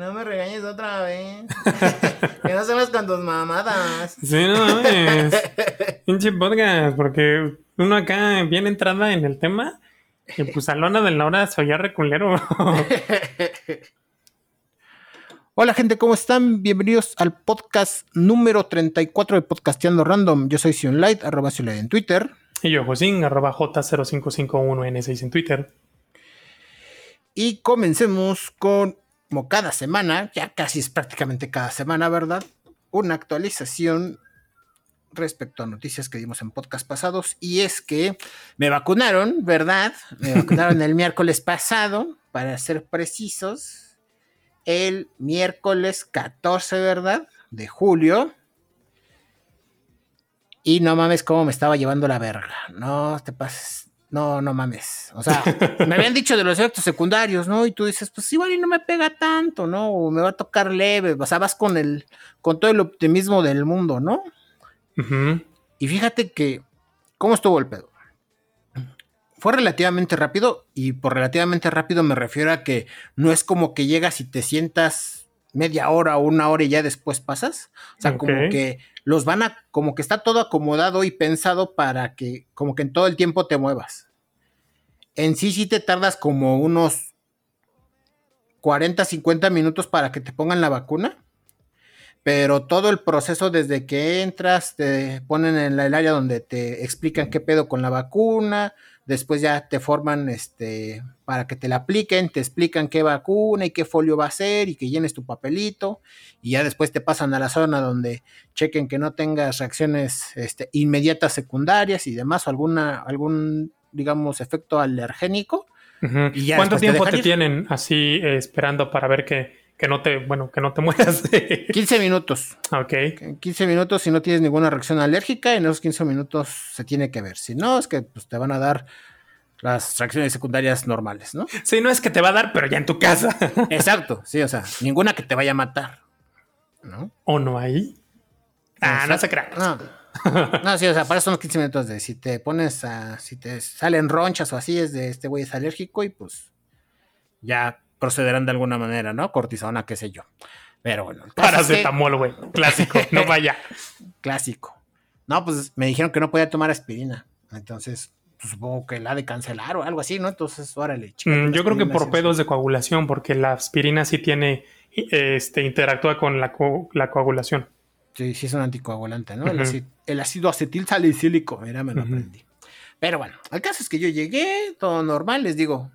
no me regañes otra vez. que no sabes con tus mamadas. Sí, no mames. Pinche podcast, porque uno acá viene entrada en el tema y pues a lona de la hora soy reculero. Hola gente, ¿cómo están? Bienvenidos al podcast número 34 de Podcasteando Random. Yo soy Sionlight, arroba Sionlight en Twitter. y yo, Josín, arroba J0551N6 en Twitter. Y comencemos con, como cada semana, ya casi es prácticamente cada semana, ¿verdad? Una actualización respecto a noticias que dimos en podcast pasados. Y es que me vacunaron, ¿verdad? Me vacunaron el miércoles pasado, para ser precisos. El miércoles 14, ¿verdad? De julio. Y no mames cómo me estaba llevando la verga. No te pases. No, no mames. O sea, me habían dicho de los efectos secundarios, ¿no? Y tú dices, pues igual y no me pega tanto, ¿no? O me va a tocar leve. O sea, vas con el, con todo el optimismo del mundo, ¿no? Y fíjate que, ¿cómo estuvo el pedo? Fue relativamente rápido, y por relativamente rápido me refiero a que no es como que llegas y te sientas media hora o una hora y ya después pasas. O sea, como que los van a, como que está todo acomodado y pensado para que, como que en todo el tiempo te muevas. En sí, sí te tardas como unos 40, 50 minutos para que te pongan la vacuna pero todo el proceso desde que entras, te ponen en el área donde te explican qué pedo con la vacuna, después ya te forman este para que te la apliquen, te explican qué vacuna y qué folio va a ser y que llenes tu papelito y ya después te pasan a la zona donde chequen que no tengas reacciones este, inmediatas secundarias y demás o alguna algún digamos efecto alergénico. Y ya ¿Cuánto te tiempo te, tienen así eh, esperando para ver que, que no te, bueno, que no te mueras? 15 minutos. ok. En 15 minutos si no tienes ninguna reacción alérgica, en esos 15 minutos se tiene que ver. Si no, es que pues, te van a dar las reacciones secundarias normales, ¿no? Sí, no es que te va a dar, pero ya en tu casa. Exacto, sí, o sea, ninguna que te vaya a matar, ¿no? ¿O no hay? Ah, no se crean. No, no, sí, o sea, para eso son los 15 minutos de si te pones a, si te salen ronchas o así, es de este güey es alérgico y pues ya procederán de alguna manera, ¿no? Cortisona, qué sé yo. Pero bueno, que- Paracetamol, güey. Clásico. No vaya. clásico. No, pues me dijeron que no podía tomar aspirina. Entonces, pues, supongo que la ha de cancelar o algo así, ¿no? Entonces, órale. Mm, yo creo que por pedos de coagulación, porque la aspirina sí tiene, este, interactúa con la, co- la coagulación. Sí, sí es un anticoagulante, ¿no? el, aci- el ácido acetil salicílico, mira, me lo aprendí. Pero bueno, el caso es que yo llegué, todo normal, les digo,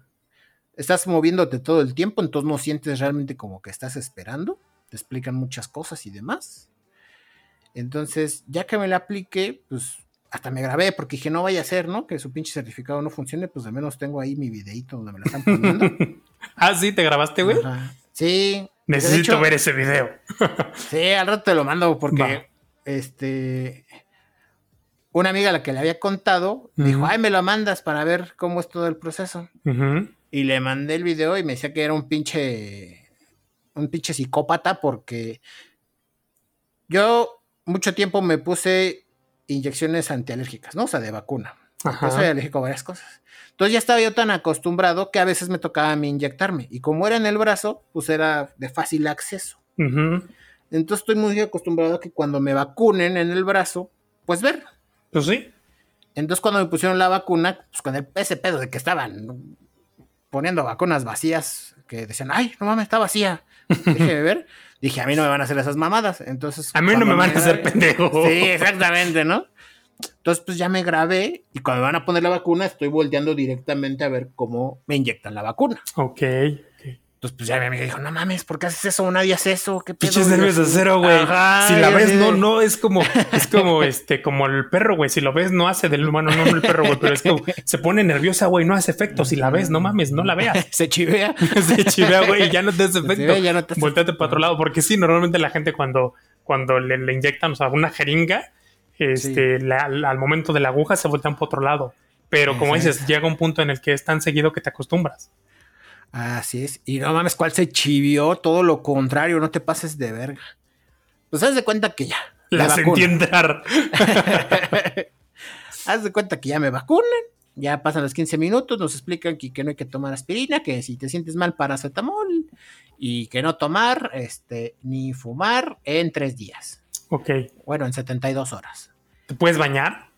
estás moviéndote todo el tiempo, entonces no sientes realmente como que estás esperando, te explican muchas cosas y demás. Entonces, ya que me la apliqué, pues hasta me grabé porque dije, no vaya a ser, ¿no? Que su pinche certificado no funcione, pues al menos tengo ahí mi videito donde me lo están poniendo. ah, sí, ¿te grabaste, güey? Ajá. Sí. Necesito hecho, ver ese video. Sí, al rato te lo mando porque Va. este una amiga a la que le había contado me dijo, ay, me lo mandas para ver cómo es todo el proceso. Y le mandé el video y me decía que era un pinche un pinche psicópata porque yo mucho tiempo me puse inyecciones antialérgicas, ¿no? O sea, de vacuna. Ajá. Yo soy alérgico a varias cosas. Entonces ya estaba yo tan acostumbrado que a veces me tocaba a mí inyectarme. Y como era en el brazo, pues era de fácil acceso. Entonces estoy muy acostumbrado a que cuando me vacunen en el brazo, pues ver. Pues sí. Entonces cuando me pusieron la vacuna, pues con el, ese pedo de que estaban poniendo vacunas vacías, que decían, ay, no mames, está vacía. Déjeme ver. Dije, a mí no me van a hacer esas mamadas. Entonces. A mí no me van a hacer pendejo. Sí, exactamente, ¿no? Entonces, pues ya me grabé y cuando me van a poner la vacuna, estoy volteando directamente a ver cómo me inyectan la vacuna. Ok. Entonces, pues ya mi amiga dijo, no mames, ¿por qué haces eso? Nadie hace eso. ¿Qué pedo?" Pinches nervios de así, acero, güey. Si la ves, no, no, es como, es como este, como el perro, güey. Si lo ves, no hace del humano, no, no el perro, güey. Pero es que se pone nerviosa, güey, no hace efecto. Si la ves, no mames, no la veas. Se chivea. Se chivea, güey, y ya no te hace efecto. chivea, ya no te hace Volteate para otro lado. Porque sí, normalmente la gente cuando, cuando le, le inyectan, o sea, una jeringa, este, la- la- al momento de la aguja se voltean para otro lado. Pero como Exacto. dices, llega un punto en el que es tan seguido que te acostumbras. Así es. Y no mames, ¿cuál se chivió? Todo lo contrario, no te pases de verga. Pues haz de cuenta que ya. La me sentí vacunan. entrar. haz de cuenta que ya me vacunan. Ya pasan los 15 minutos, nos explican que, que no hay que tomar aspirina, que si te sientes mal, paracetamol, y que no tomar este, ni fumar en tres días. Ok. Bueno, en 72 horas. ¿Te puedes bañar?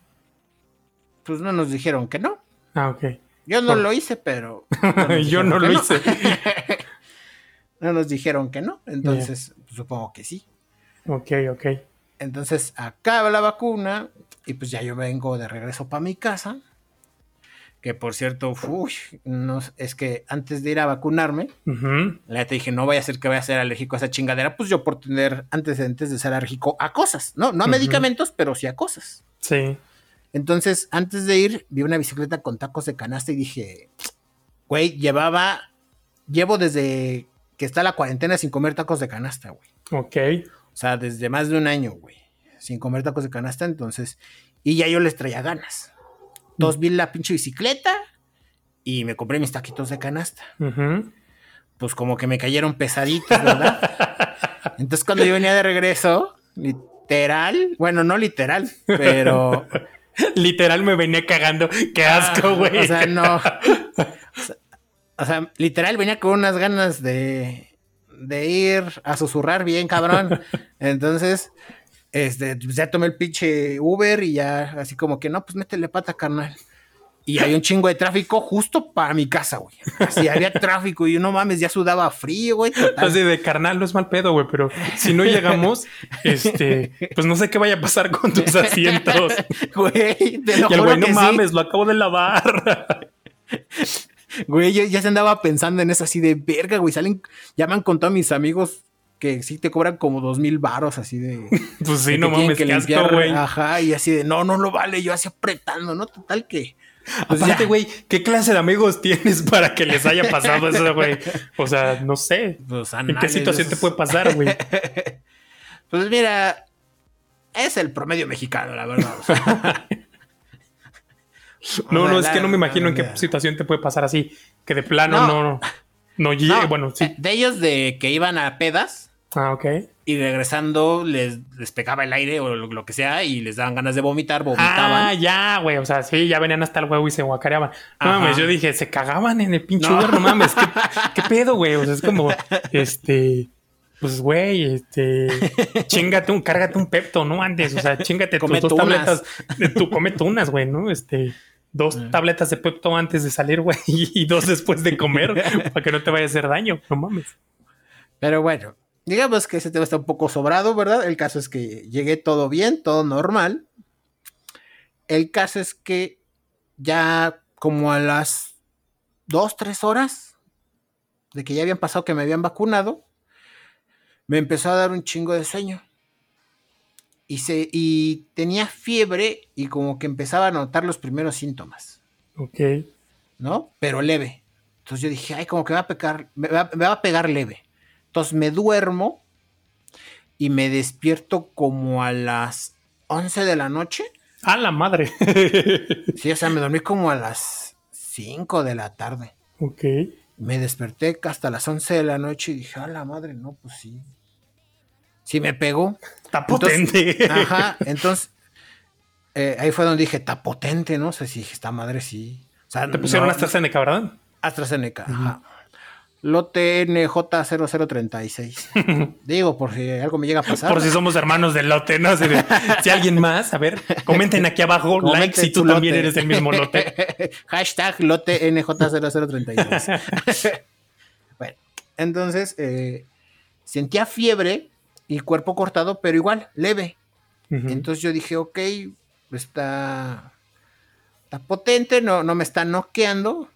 Pues no nos dijeron que no. Ah, ok. Yo no Por- lo hice, pero. Yo no lo hice. no nos dijeron que no, entonces pues, supongo que sí. Ok, ok. Entonces acaba la vacuna y pues ya yo vengo de regreso para mi casa. Que por cierto, uy, no, es que antes de ir a vacunarme, Ujú. la neta dije, no vaya a ser que vaya a ser alérgico a esa chingadera, pues yo por tener antecedentes de ser alérgico a cosas, ¿no? No a medicamentos, pero sí a cosas. Sí. Entonces, antes de ir, vi una bicicleta con tacos de canasta y dije, güey, llevaba, llevo desde que está la cuarentena sin comer tacos de canasta, güey. Ok. O sea, desde más de un año, güey, sin comer tacos de canasta, entonces, y ya yo les traía ganas. Entonces vi la pinche bicicleta y me compré mis taquitos de canasta. Pues como que me cayeron pesaditos, ¿verdad? Entonces cuando yo venía de regreso, literal, bueno, no literal, pero Literal me venía cagando. Qué asco, güey. Ah, O sea, no. O sea, o sea, literal venía con unas ganas de, de ir a susurrar bien, cabrón. Entonces, este, pues ya tomé el pinche Uber y ya así como que no, pues métele pata, carnal. Y hay un chingo de tráfico justo para mi casa, güey. Así había tráfico y yo no mames, ya sudaba frío, güey. Así de carnal, no es mal pedo, güey, pero si no llegamos, este, pues no sé qué vaya a pasar con tus asientos. Güey, te lo Y el güey, no que sí. mames, lo acabo de lavar. Güey, yo ya se andaba pensando en eso así de verga, güey. Salen, llaman con todos mis amigos que sí te cobran como dos mil varos así de. Pues sí, no mames, que limpiar, güey. Ajá, y así de no, no lo vale. Yo así apretando, ¿no? Total que. Pues Aparte, güey, ¿qué clase de amigos tienes para que les haya pasado eso, güey? O sea, no sé. Pues, ¿En qué situación te puede pasar, güey? Pues mira, es el promedio mexicano, la verdad. o sea. No, no, es que no me imagino en qué situación te puede pasar así. Que de plano no, No. no, no, llegue. No, Bueno, eh, sí. De ellos de que iban a pedas Ah, ok. Y regresando les, les pegaba el aire o lo, lo que sea y les daban ganas de vomitar, vomitaban. Ah, ya, güey. O sea, sí, ya venían hasta el huevo y se guacareaban. No Ajá. mames, yo dije, se cagaban en el pinche No. Uber, no mames. ¿qué, qué pedo, güey? O sea, es como, este, pues, güey, este, chingate un, cárgate un pepto, ¿no? Antes, o sea, chingate tus dos tabletas, de tu come tunas, güey, ¿no? Este, dos Mm. tabletas de pepto antes de salir, güey, y dos después de comer, para que no te vaya a hacer daño, no mames. Pero bueno, digamos que ese tema está un poco sobrado, ¿verdad? El caso es que llegué todo bien, todo normal. El caso es que ya como a las dos, tres horas de que ya habían pasado que me habían vacunado, me empezó a dar un chingo de sueño. Y, se, y tenía fiebre y como que empezaba a notar los primeros síntomas. Ok. ¿no? Pero leve. Entonces yo dije, ay, como que me va a pegar, me va, me va a pegar leve. Entonces me duermo y me despierto como a las 11 de la noche. A la madre. Sí, o sea, me dormí como a las 5 de la tarde. ok. Me desperté hasta las 11 de la noche y dije, a la madre, no, pues sí. Sí me pegó. Está Entonces, potente. Ajá, entonces eh, ahí fue donde dije, está potente, ¿no? O sea, sí, dije, esta madre sí. O sea, Te pusieron no- AstraZeneca, ¿verdad? AstraZeneca, ajá. Lote NJ0036. Digo, por si algo me llega a pasar. Por si somos hermanos del lote, ¿no? De, si alguien más, a ver, comenten aquí abajo, Comenten like si tú también eres del mismo lote. Hashtag lote NJ0036. bueno, entonces eh, sentía fiebre y cuerpo cortado, pero igual, leve. Entonces yo dije, ok, está, está potente, no, no me está noqueando.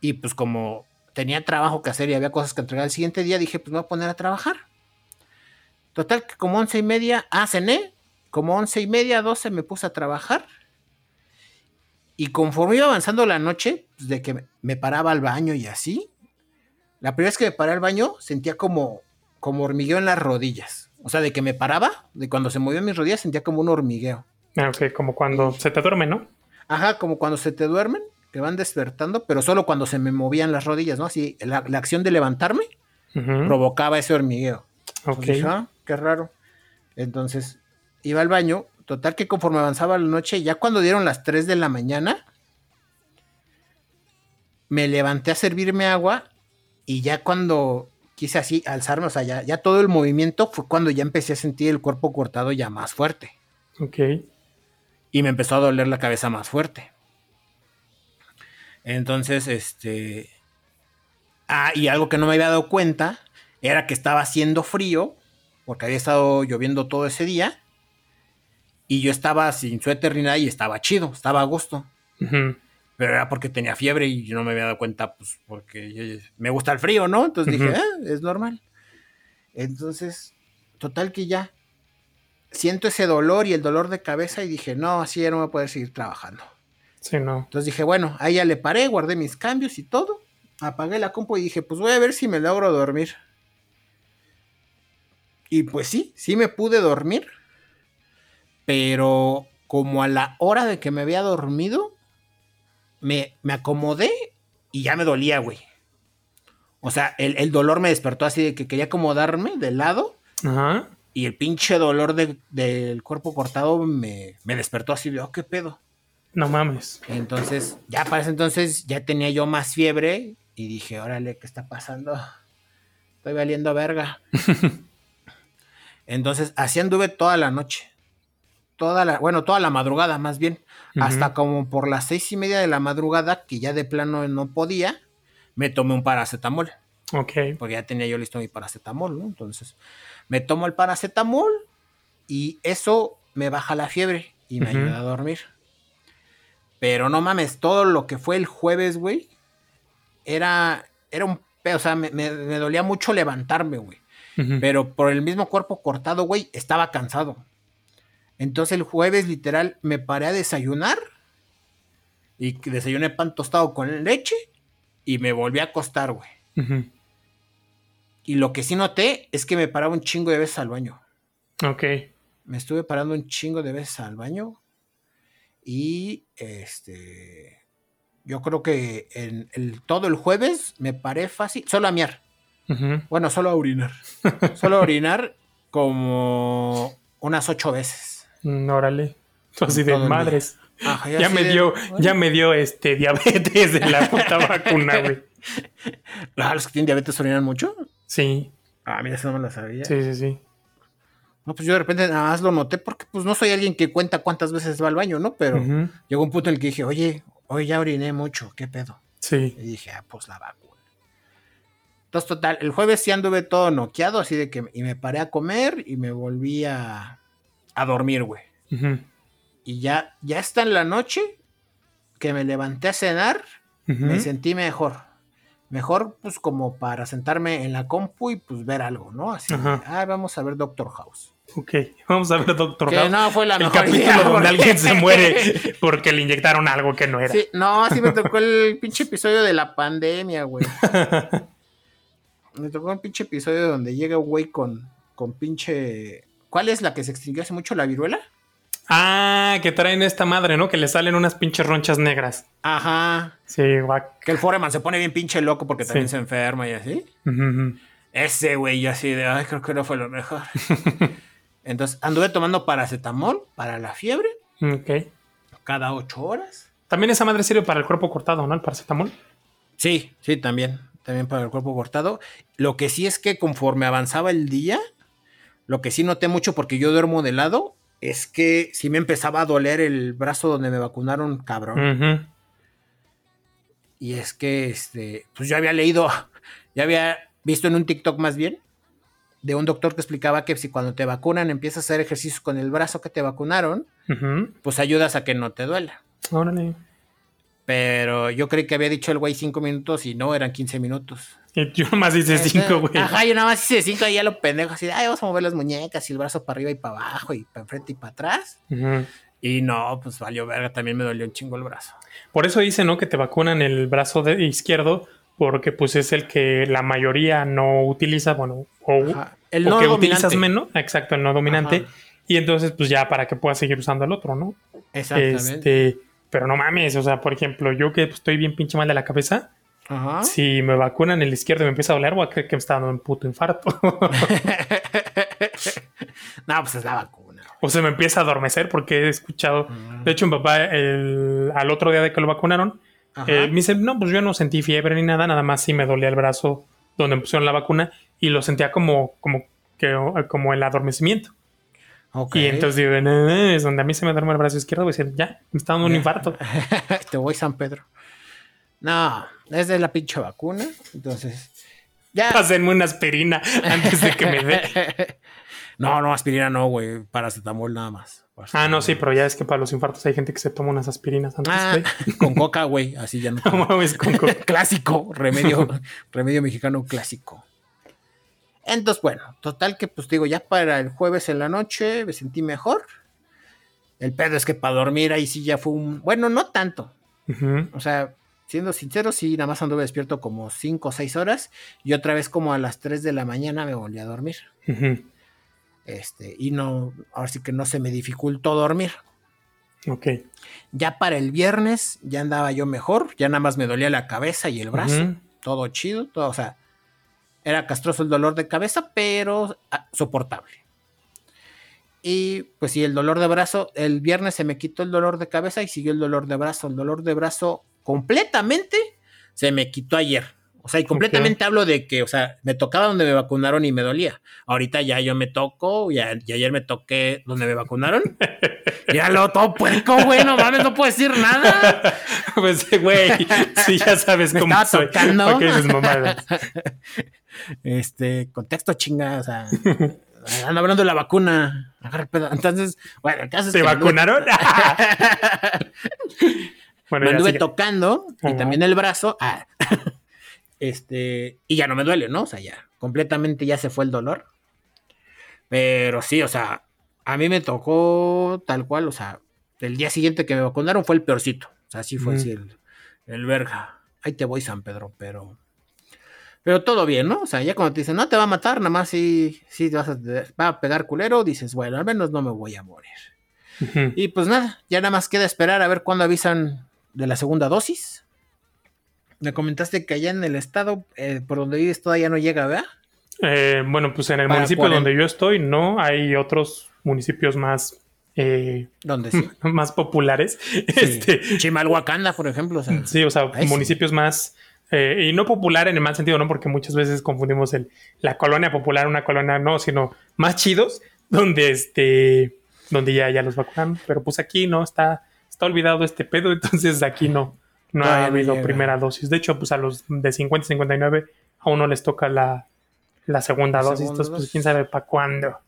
Y pues como tenía trabajo que hacer y había cosas que entregar el siguiente día, dije, pues me voy a poner a trabajar. Total, que como once y media, ah, cené, como once y media, doce me puse a trabajar. Y conforme iba avanzando la noche, pues, de que me- paraba al baño y así, la primera vez que me paré al baño sentía como, como hormigueo en las rodillas. O sea, de que me paraba, de cuando se movían mis rodillas, sentía como un hormigueo. Ah, ok, como cuando se te duerme, ¿no? Ajá, como cuando se te duermen, que van despertando, pero solo cuando se me movían las rodillas, ¿no? Así, la, la acción de levantarme provocaba ese hormigueo. Ok. Entonces ah, qué raro. Entonces, iba al baño, total que conforme avanzaba la noche, ya cuando dieron las 3 de la mañana, me levanté a servirme agua y ya cuando quise así alzarme, o sea, ya, ya todo el movimiento fue cuando ya empecé a sentir el cuerpo cortado ya más fuerte. Ok. Y me empezó a doler la cabeza más fuerte. Entonces, este... Ah, y algo que no me había dado cuenta era que estaba haciendo frío, porque había estado lloviendo todo ese día. Y yo estaba sin suéter ni nada y estaba chido, estaba a gusto. Pero era porque tenía fiebre y yo no me había dado cuenta, pues, porque yo- me gusta el frío, ¿no? Entonces dije, ah, es normal. Entonces, total que ya siento ese dolor y el dolor de cabeza y dije, no, así ya no voy a poder seguir trabajando. Sí, no. Entonces dije, bueno, ahí ya le paré, guardé mis cambios y todo. Apagué la compu y dije, pues voy a ver si me logro dormir. Y pues sí, sí me pude dormir. Pero como a la hora de que me había dormido, me, me acomodé y ya me dolía, güey. O sea, el, el dolor me despertó así de que quería acomodarme de lado Ajá. y el pinche dolor de- del cuerpo cortado me, me despertó así de, oh, qué pedo. No mames. Entonces, ya para ese entonces ya tenía yo más fiebre y dije, órale, ¿qué está pasando? Estoy valiendo verga. Entonces, así anduve toda la noche. Toda la, bueno, toda la madrugada más bien. Hasta como por las seis y media de la madrugada, que ya de plano no podía, me tomé un paracetamol. Ok. Porque ya tenía yo listo mi paracetamol, ¿no? Entonces, me tomo el paracetamol y eso me baja la fiebre y me ayuda a dormir. Pero no mames, todo lo que fue el jueves, güey, era, era un pedo, o sea, me, me- me dolía mucho levantarme, güey. Pero por el mismo cuerpo cortado, güey, estaba cansado. Entonces el jueves, literal, me paré a desayunar. Y desayuné pan tostado con leche. Y me volví a acostar, güey. Y lo que sí noté es que me paraba un chingo de veces al baño. Ok. Me estuve parando un chingo de veces al baño. Y este. Yo creo que en el, todo el jueves me paré fácil. Solo a miar. Bueno, solo a orinar. solo a orinar como unas ocho veces. Mm, Órale. Así de madres. Ajá, Ya me de, dio, bueno. ya me dio este diabetes de la puta vacuna, güey. Ah, los que tienen diabetes orinan mucho. Sí, Ah, mira, eso no me lo sabía. sí, sí, sí. No, pues yo de repente nada más lo noté porque pues no soy alguien que cuenta cuántas veces va al baño, ¿no? Pero llegó un punto en el que dije, oye, hoy ya oriné mucho, ¿qué pedo? Sí. Y dije, ah, pues la vacuna. Entonces, total, el jueves sí anduve todo noqueado, así de que y me paré a comer y me volví a, a dormir, güey. Y ya, ya está en la noche que me levanté a cenar, me sentí mejor. Mejor, pues, como para sentarme en la compu y pues ver algo, ¿no? Así, Ajá. ah, vamos a ver Doctor House. Ok, vamos a ver, doctor. Que no fue la el mejor capítulo idea, donde porque- alguien se muere porque le inyectaron algo que no era. Sí, no, sí me tocó el pinche episodio de la pandemia, güey. Me tocó un pinche episodio donde llega un güey con, con pinche. ¿Cuál es la que se extinguió hace mucho? ¿La viruela? Ah, que traen esta madre, ¿no? Que le salen unas pinches ronchas negras. Ajá. Sí, guac. Que el Foreman se pone bien pinche loco porque también Sí. se enferma y así. Ese güey, yo así de, ay, creo que no fue lo mejor. Entonces anduve tomando paracetamol para la fiebre Ok. cada ocho horas. También esa madre sirve para el cuerpo cortado, ¿no? El paracetamol. Sí, sí, también. También para el cuerpo cortado. Lo que sí es que conforme avanzaba el día, lo que sí noté mucho porque yo duermo de lado, es que sí me empezaba a doler el brazo donde me vacunaron, cabrón. Y es que, este, pues yo había leído, ya había visto en un TikTok más bien, de un doctor que explicaba que si cuando te vacunan empiezas a hacer ejercicios con el brazo que te vacunaron, pues ayudas a que no te duela. Órale. Pero yo creí que había dicho el güey cinco minutos y no, eran 15 minutos. Yo nomás hice cinco, güey. Ajá, yo nada más hice cinco y ya lo pendejo, así de, ay, vamos a mover las muñecas y el brazo para arriba y para abajo y para enfrente y para atrás. Ujú. Y no, pues valió verga, también me dolió un chingo el brazo. Por eso dice, ¿no? Que te vacunan el brazo de- izquierdo porque pues es el que la mayoría no utiliza, bueno, o. El o no que dominante. utilizas menos, exacto, el no dominante. Ajá. Y entonces pues ya para que puedas seguir usando el otro, ¿no? Exactamente. Este, pero no mames, o sea, por ejemplo, yo que pues, estoy bien pinche mal de la cabeza, Ajá. si me vacunan el izquierdo y me empieza a doler, voy a creer que me está dando un puto infarto. no, pues es la vacuna. o se me empieza a adormecer porque he escuchado, de hecho, mi papá el- al otro día de que lo vacunaron, Eh, me dice, no, pues yo no sentí fiebre ni nada, nada más sí me dolía el brazo donde me pusieron la vacuna y lo sentía como, como, que, como el adormecimiento. Y entonces digo, es donde a mí se me duerme el brazo izquierdo, voy a decir, ya, me está dando un infarto. Te voy San Pedro. No, es de la pinche vacuna. Entonces, ya. Pásenme una aspirina antes de que me dé. no, no, aspirina no, güey. Paracetamol nada más. Ah, no, sí, pero ya es que para los infartos hay gente que se toma unas aspirinas antes. Ah, con coca, güey. Así ya no. con coca. clásico, remedio, remedio mexicano clásico. Entonces, bueno, total que pues digo, ya para el jueves en la noche me sentí mejor. El pedo es que para dormir ahí sí ya fue un. Bueno, no tanto. O sea, siendo sincero, sí, nada más anduve despierto como 5 o 6 horas y otra vez como a las 3 de la mañana me volví a dormir. Este, y no, ahora sí que no se me dificultó dormir. Ok. Ya para el viernes ya andaba yo mejor, ya nada más me dolía la cabeza y el brazo, todo chido, todo, o sea, era castroso el dolor de cabeza, pero ah, soportable. Y pues sí, el dolor de brazo, el viernes se me quitó el dolor de cabeza y siguió el dolor de brazo. El dolor de brazo completamente se me quitó ayer. O sea, y completamente hablo de que, o sea, me tocaba donde me vacunaron y me dolía. Ahorita ya yo me toco, y ayer me toqué donde me vacunaron. ya lo todo puerco, güey, no mames, no puedo decir nada. pues, güey, sí, ya sabes cómo soy. Tocando. este, contexto chinga, o sea, ando hablando de la vacuna. Entonces, bueno, ¿qué haces? ¿Te vacunaron? bueno, me anduve tocando y también el brazo. Ah, este, y ya no me duele, ¿no? O sea, ya completamente ya se fue el dolor. Pero sí, o sea, a mí me tocó tal cual, o sea, el día siguiente que me vacunaron fue el peorcito. O sea, así fue así el, el verga. Ahí te voy, San Pedro, pero pero todo bien, ¿no? O sea, ya cuando te dicen, no te va a matar, nada más si, si vas a, va a pegar culero, dices, bueno, al menos no me voy a morir. Y pues nada, ya nada más queda esperar a ver cuándo avisan de la segunda dosis. Me comentaste que allá en el estado, eh, por donde vives, todavía no llega, ¿verdad? Eh, bueno, pues en el municipio donde yo estoy, no, hay otros municipios más eh, ¿Dónde sí? más populares. Este, Chimalhuacanda, por ejemplo. sí, o sea, municipios más eh, y no popular en el mal sentido, ¿no? Porque muchas veces confundimos el, la colonia popular, una colonia no, sino más chidos, donde este, donde ya, ya los vacunan. Pero pues aquí no, está, está olvidado este pedo, entonces aquí no, no ha habido primera dosis. De hecho, pues a los de 50 y 59 a uno les toca la, la segunda dosis. entonces, pues quién sabe para cuándo.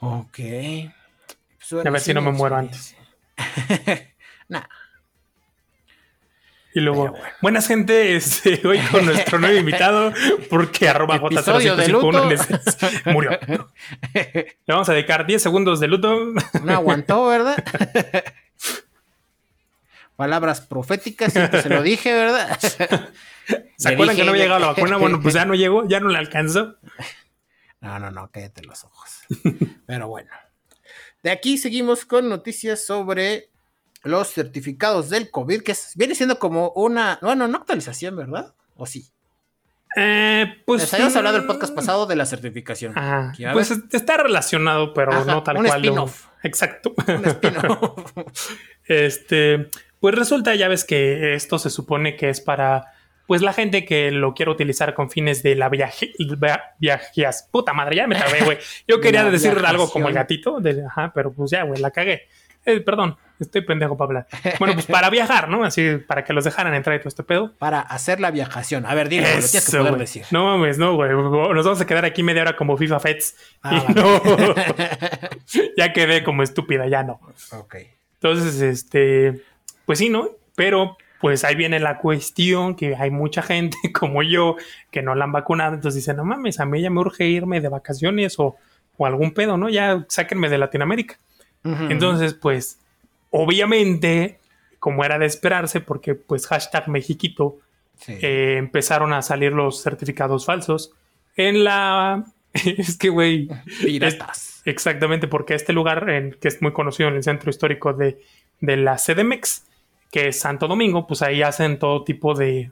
Ok. a ver si no me muero antes. nah. Y luego, buenas gente, este, hoy con nuestro nuevo invitado, porque arroba j murió. Le vamos a dedicar 10 segundos de luto. No aguantó, ¿verdad? Palabras proféticas, se lo dije, ¿verdad? ¿Se acuerdan que no había llegado la vacuna? Bueno, pues ya no llegó, ya no le alcanzó. No, no, no, cállate los ojos. Pero bueno. De aquí seguimos con noticias sobre los certificados del COVID, que viene siendo como una, bueno, no actualización, ¿verdad? ¿O sí? Eh, pues. Les habíamos hablado el podcast pasado de la certificación. pues está relacionado, pero no tal un cual. Spin-off. Exacto. Un spin-off. este, pues resulta, ya ves que esto se supone que es para. Pues la gente que lo quiere utilizar con fines de la viaje, viajes. Puta madre, ya me trabé, güey. Yo quería decir algo como el gatito, de, ajá, pero pues ya, güey, la cagué. Eh, perdón, estoy pendejo para hablar. Bueno, pues para viajar, ¿no? Así, para que los dejaran entrar y todo este pedo. Para hacer la viajación. A ver, dime, lo tienes que poder decir. No mames, no, güey. Nos vamos a quedar aquí media hora como FIFA Fets. Ah, y no. ya quedé como estúpida, ya no. Ok. Entonces, este, pues sí, ¿no? Pero pues ahí viene la cuestión que hay mucha gente como yo que no la han vacunado, entonces dicen, no mames, a mí ya me urge irme de vacaciones o, o algún pedo, ¿no? Ya sáquenme de Latinoamérica. Entonces, pues, obviamente, como era de esperarse, porque pues hashtag Mexiquito, eh, empezaron a salir los certificados falsos en la... es que, güey... exactamente, porque este lugar, en, que es muy conocido en el centro histórico de, de la CDMX, que es Santo Domingo, pues ahí hacen todo tipo de,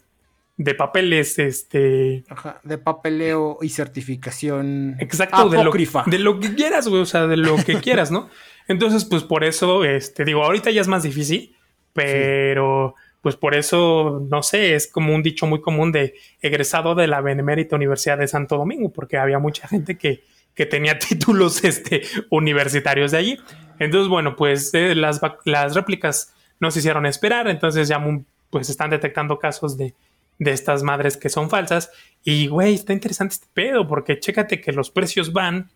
de papeles, este... Ajá, de papeleo y certificación Exacto, de lo, de lo, que quieras, güey, o sea, de lo que quieras, ¿no? Entonces, pues por eso, este, digo, ahorita ya es más difícil, pero pues por eso, no sé, es como un dicho muy común de egresado de la Benemérita Universidad de Santo Domingo, porque había mucha gente que, que tenía títulos este, universitarios de allí. Entonces, bueno, pues eh, las, las réplicas no se hicieron esperar, entonces ya pues están detectando casos de, de estas madres que son falsas. Y, güey, está interesante este pedo, porque chécate que los precios van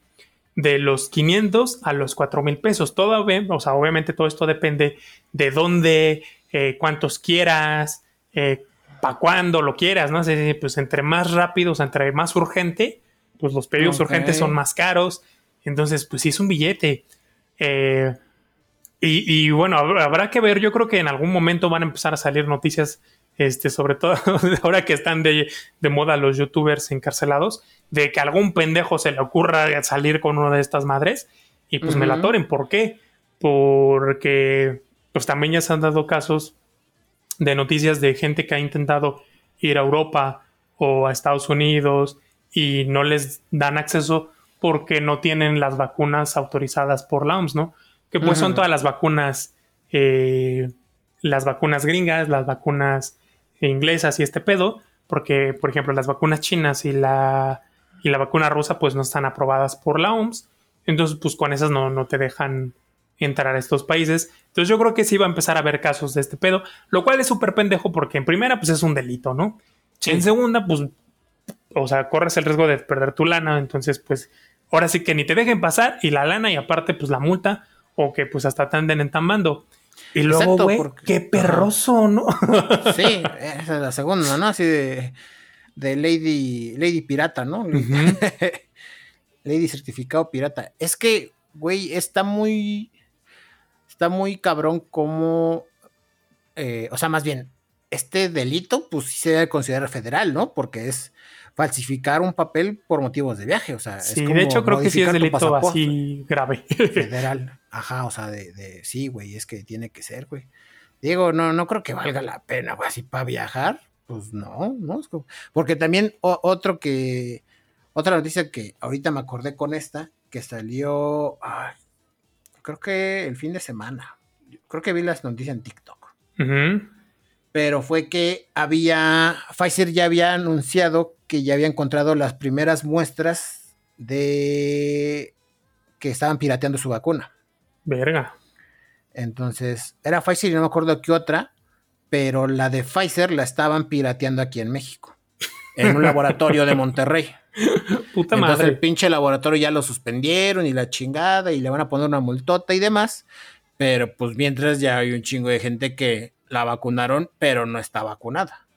de los 500 a los 4 mil pesos. Todo, o sea, obviamente todo esto depende de dónde, eh, cuántos quieras, eh, para cuándo lo quieras, ¿no? pues entre más rápido, o sea, entre más urgente, pues los pedidos urgentes son más caros. Entonces, pues sí es un billete. Eh, y, y, bueno, habrá que ver, yo creo que en algún momento van a empezar a salir noticias este, sobre todo ahora que están de, moda los youtubers encarcelados, de que algún pendejo se le ocurra salir con una de estas madres y pues me la toren. ¿Por qué? Porque pues también ya se han dado casos de noticias de gente que ha intentado ir a Europa o a Estados Unidos y no les dan acceso porque no tienen las vacunas autorizadas por la OMS, ¿no? Que pues son todas las vacunas, eh, las vacunas gringas, las vacunas inglesas y este pedo, porque, por ejemplo, las vacunas chinas y la, y la vacuna rusa, pues no están aprobadas por la OMS. Entonces, pues con esas no, no te dejan entrar a estos países. Entonces, yo creo que sí va a empezar a haber casos de este pedo, lo cual es súper pendejo porque en primera, pues es un delito, ¿no? En segunda, pues, o sea, corres el riesgo de perder tu lana. Entonces, pues, ahora sí que ni te dejen pasar y la lana y aparte, pues la multa o que pues hasta te anden entambando. Y luego, güey, qué perroso, ¿no? sí, esa es la segunda, ¿no? Así de, de Lady, Lady Pirata, ¿no? Lady certificado pirata. Es que, güey, está muy. Está muy cabrón como. Eh, o sea, más bien, este delito, pues sí se debe considerar federal, ¿no? Porque es falsificar un papel por motivos de viaje. O sea, sí, es como de hecho creo que sí es delito así grave. Federal. Ajá, o sea, de, de sí, güey, es que tiene que ser, güey. Digo, no, no creo que valga la pena, güey, así para viajar. Pues no, no. porque también otro que, otra noticia que ahorita me acordé con esta, que salió, creo que el fin de semana. Creo que vi las noticias en TikTok. Pero fue que había, Pfizer ya había anunciado que ya había encontrado las primeras muestras de que estaban pirateando su vacuna. Verga. Entonces, era Pfizer y no me acuerdo qué otra, pero la de Pfizer la estaban pirateando aquí en México, en un laboratorio de Monterrey. Puta Entonces el pinche laboratorio ya lo suspendieron y la chingada y le van a poner una multota y demás. Pero pues mientras ya hay un chingo de gente que la vacunaron, pero no está vacunada.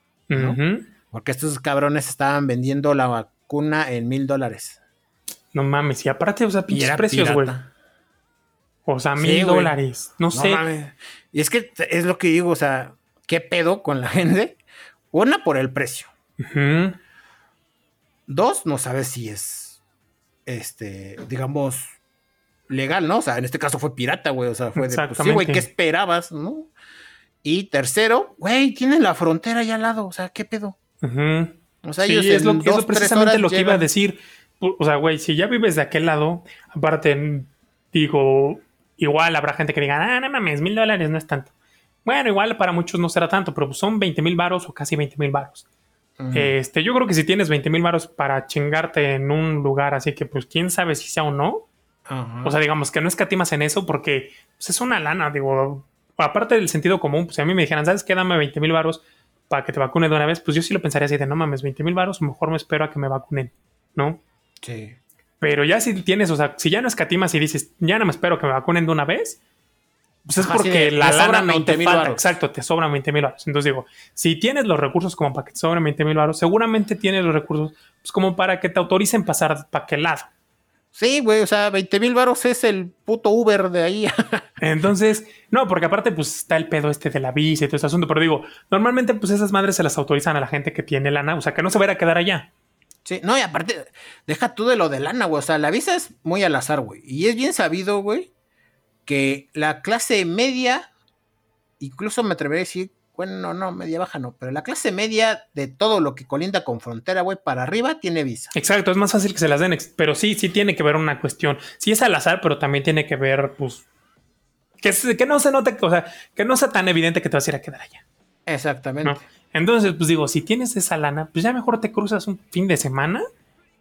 Porque estos cabrones estaban vendiendo la vacuna en mil dólares. No mames, y aparte, o sea, pinches precios, güey. O sea, mil dólares. No, sé. Y es que es lo que digo, o sea, ¿qué pedo con la gente? Una, por el precio. Dos, no sabes si es, este, digamos, legal, ¿no? O sea, en este caso fue pirata, güey. O sea, fue de, pues, sí, güey, ¿qué esperabas, no? Y tercero, güey, tienen la frontera allá al lado, o sea, ¿qué pedo? O sea, ellos es, lo, es precisamente lo que iba a decir. O sea, güey, si ya vives de aquel lado, aparte, digo, Igual habrá gente que diga, ah, no mames, mil dólares no es tanto. Bueno, igual para muchos no será tanto, pero son 20 mil varos o casi 20 mil varos. Este, yo creo que si tienes 20 mil varos para chingarte en un lugar así que, pues, quién sabe si sea o no. O sea, digamos que no escatimas en eso porque pues, es una lana, digo, aparte del sentido común, pues si a mí me dijeran, ¿sabes qué? Dame 20 mil varos para que te vacune de una vez, pues yo sí lo pensaría así de, no mames, 20 mil varos, mejor me espero a que me vacunen, ¿no? Sí. Pero ya si tienes, o sea, si ya no escatimas y dices, ya no me espero que me vacunen de una vez, pues es porque la lana no te falta. Exacto, te sobran 20 mil baros. Entonces digo, si tienes los recursos como para que te sobren 20 mil baros, seguramente tienes los recursos pues, como para que te autoricen pasar para aquel lado. Sí, güey, o sea, 20 mil baros es el puto Uber de ahí. Entonces, no, porque aparte, pues está el pedo este de la visa y todo ese asunto. Pero digo, normalmente, pues esas madres se las autorizan a la gente que tiene lana, o sea, que no se vaya a quedar allá. Sí, no, y aparte, deja tú de lo de lana, güey. O sea, la visa es muy al azar, güey. Y es bien sabido, güey, que la clase media, incluso me atrevería a decir, bueno, no, no, media baja no, pero la clase media de todo lo que colinda con frontera, güey, para arriba tiene visa. Exacto, es más fácil que se las den, pero sí, sí tiene que ver una cuestión. Sí es al azar, pero también tiene que ver, pues, que, que no se note, o sea, que no sea tan evidente que te vas a ir a quedar allá. Exactamente. ¿no? Entonces, pues digo, si tienes esa lana, pues ya mejor te cruzas un fin de semana,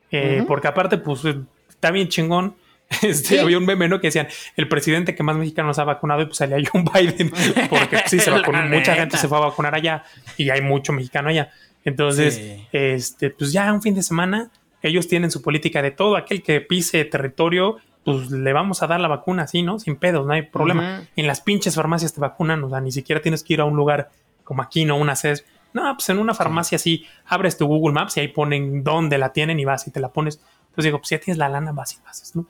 eh, porque aparte, pues está bien chingón. Este, Sí. Había un meme, ¿no? Que decían, el presidente que más mexicanos ha vacunado, y pues salía John Biden, porque sí, se vacunó, mucha gente se fue a vacunar allá, y hay mucho mexicano allá. Entonces, Sí. este, pues ya un fin de semana, ellos tienen su política de todo aquel que pise territorio, pues le vamos a dar la vacuna así, ¿no? Sin pedos, no hay problema. En las pinches farmacias te vacunan, o sea, ni siquiera tienes que ir a un lugar como aquí, ¿no? Una CES. No, pues en una farmacia así, abres tu Google Maps y ahí ponen dónde la tienen y vas y te la pones. Entonces digo, pues ya tienes la lana, vas y vas, ¿no?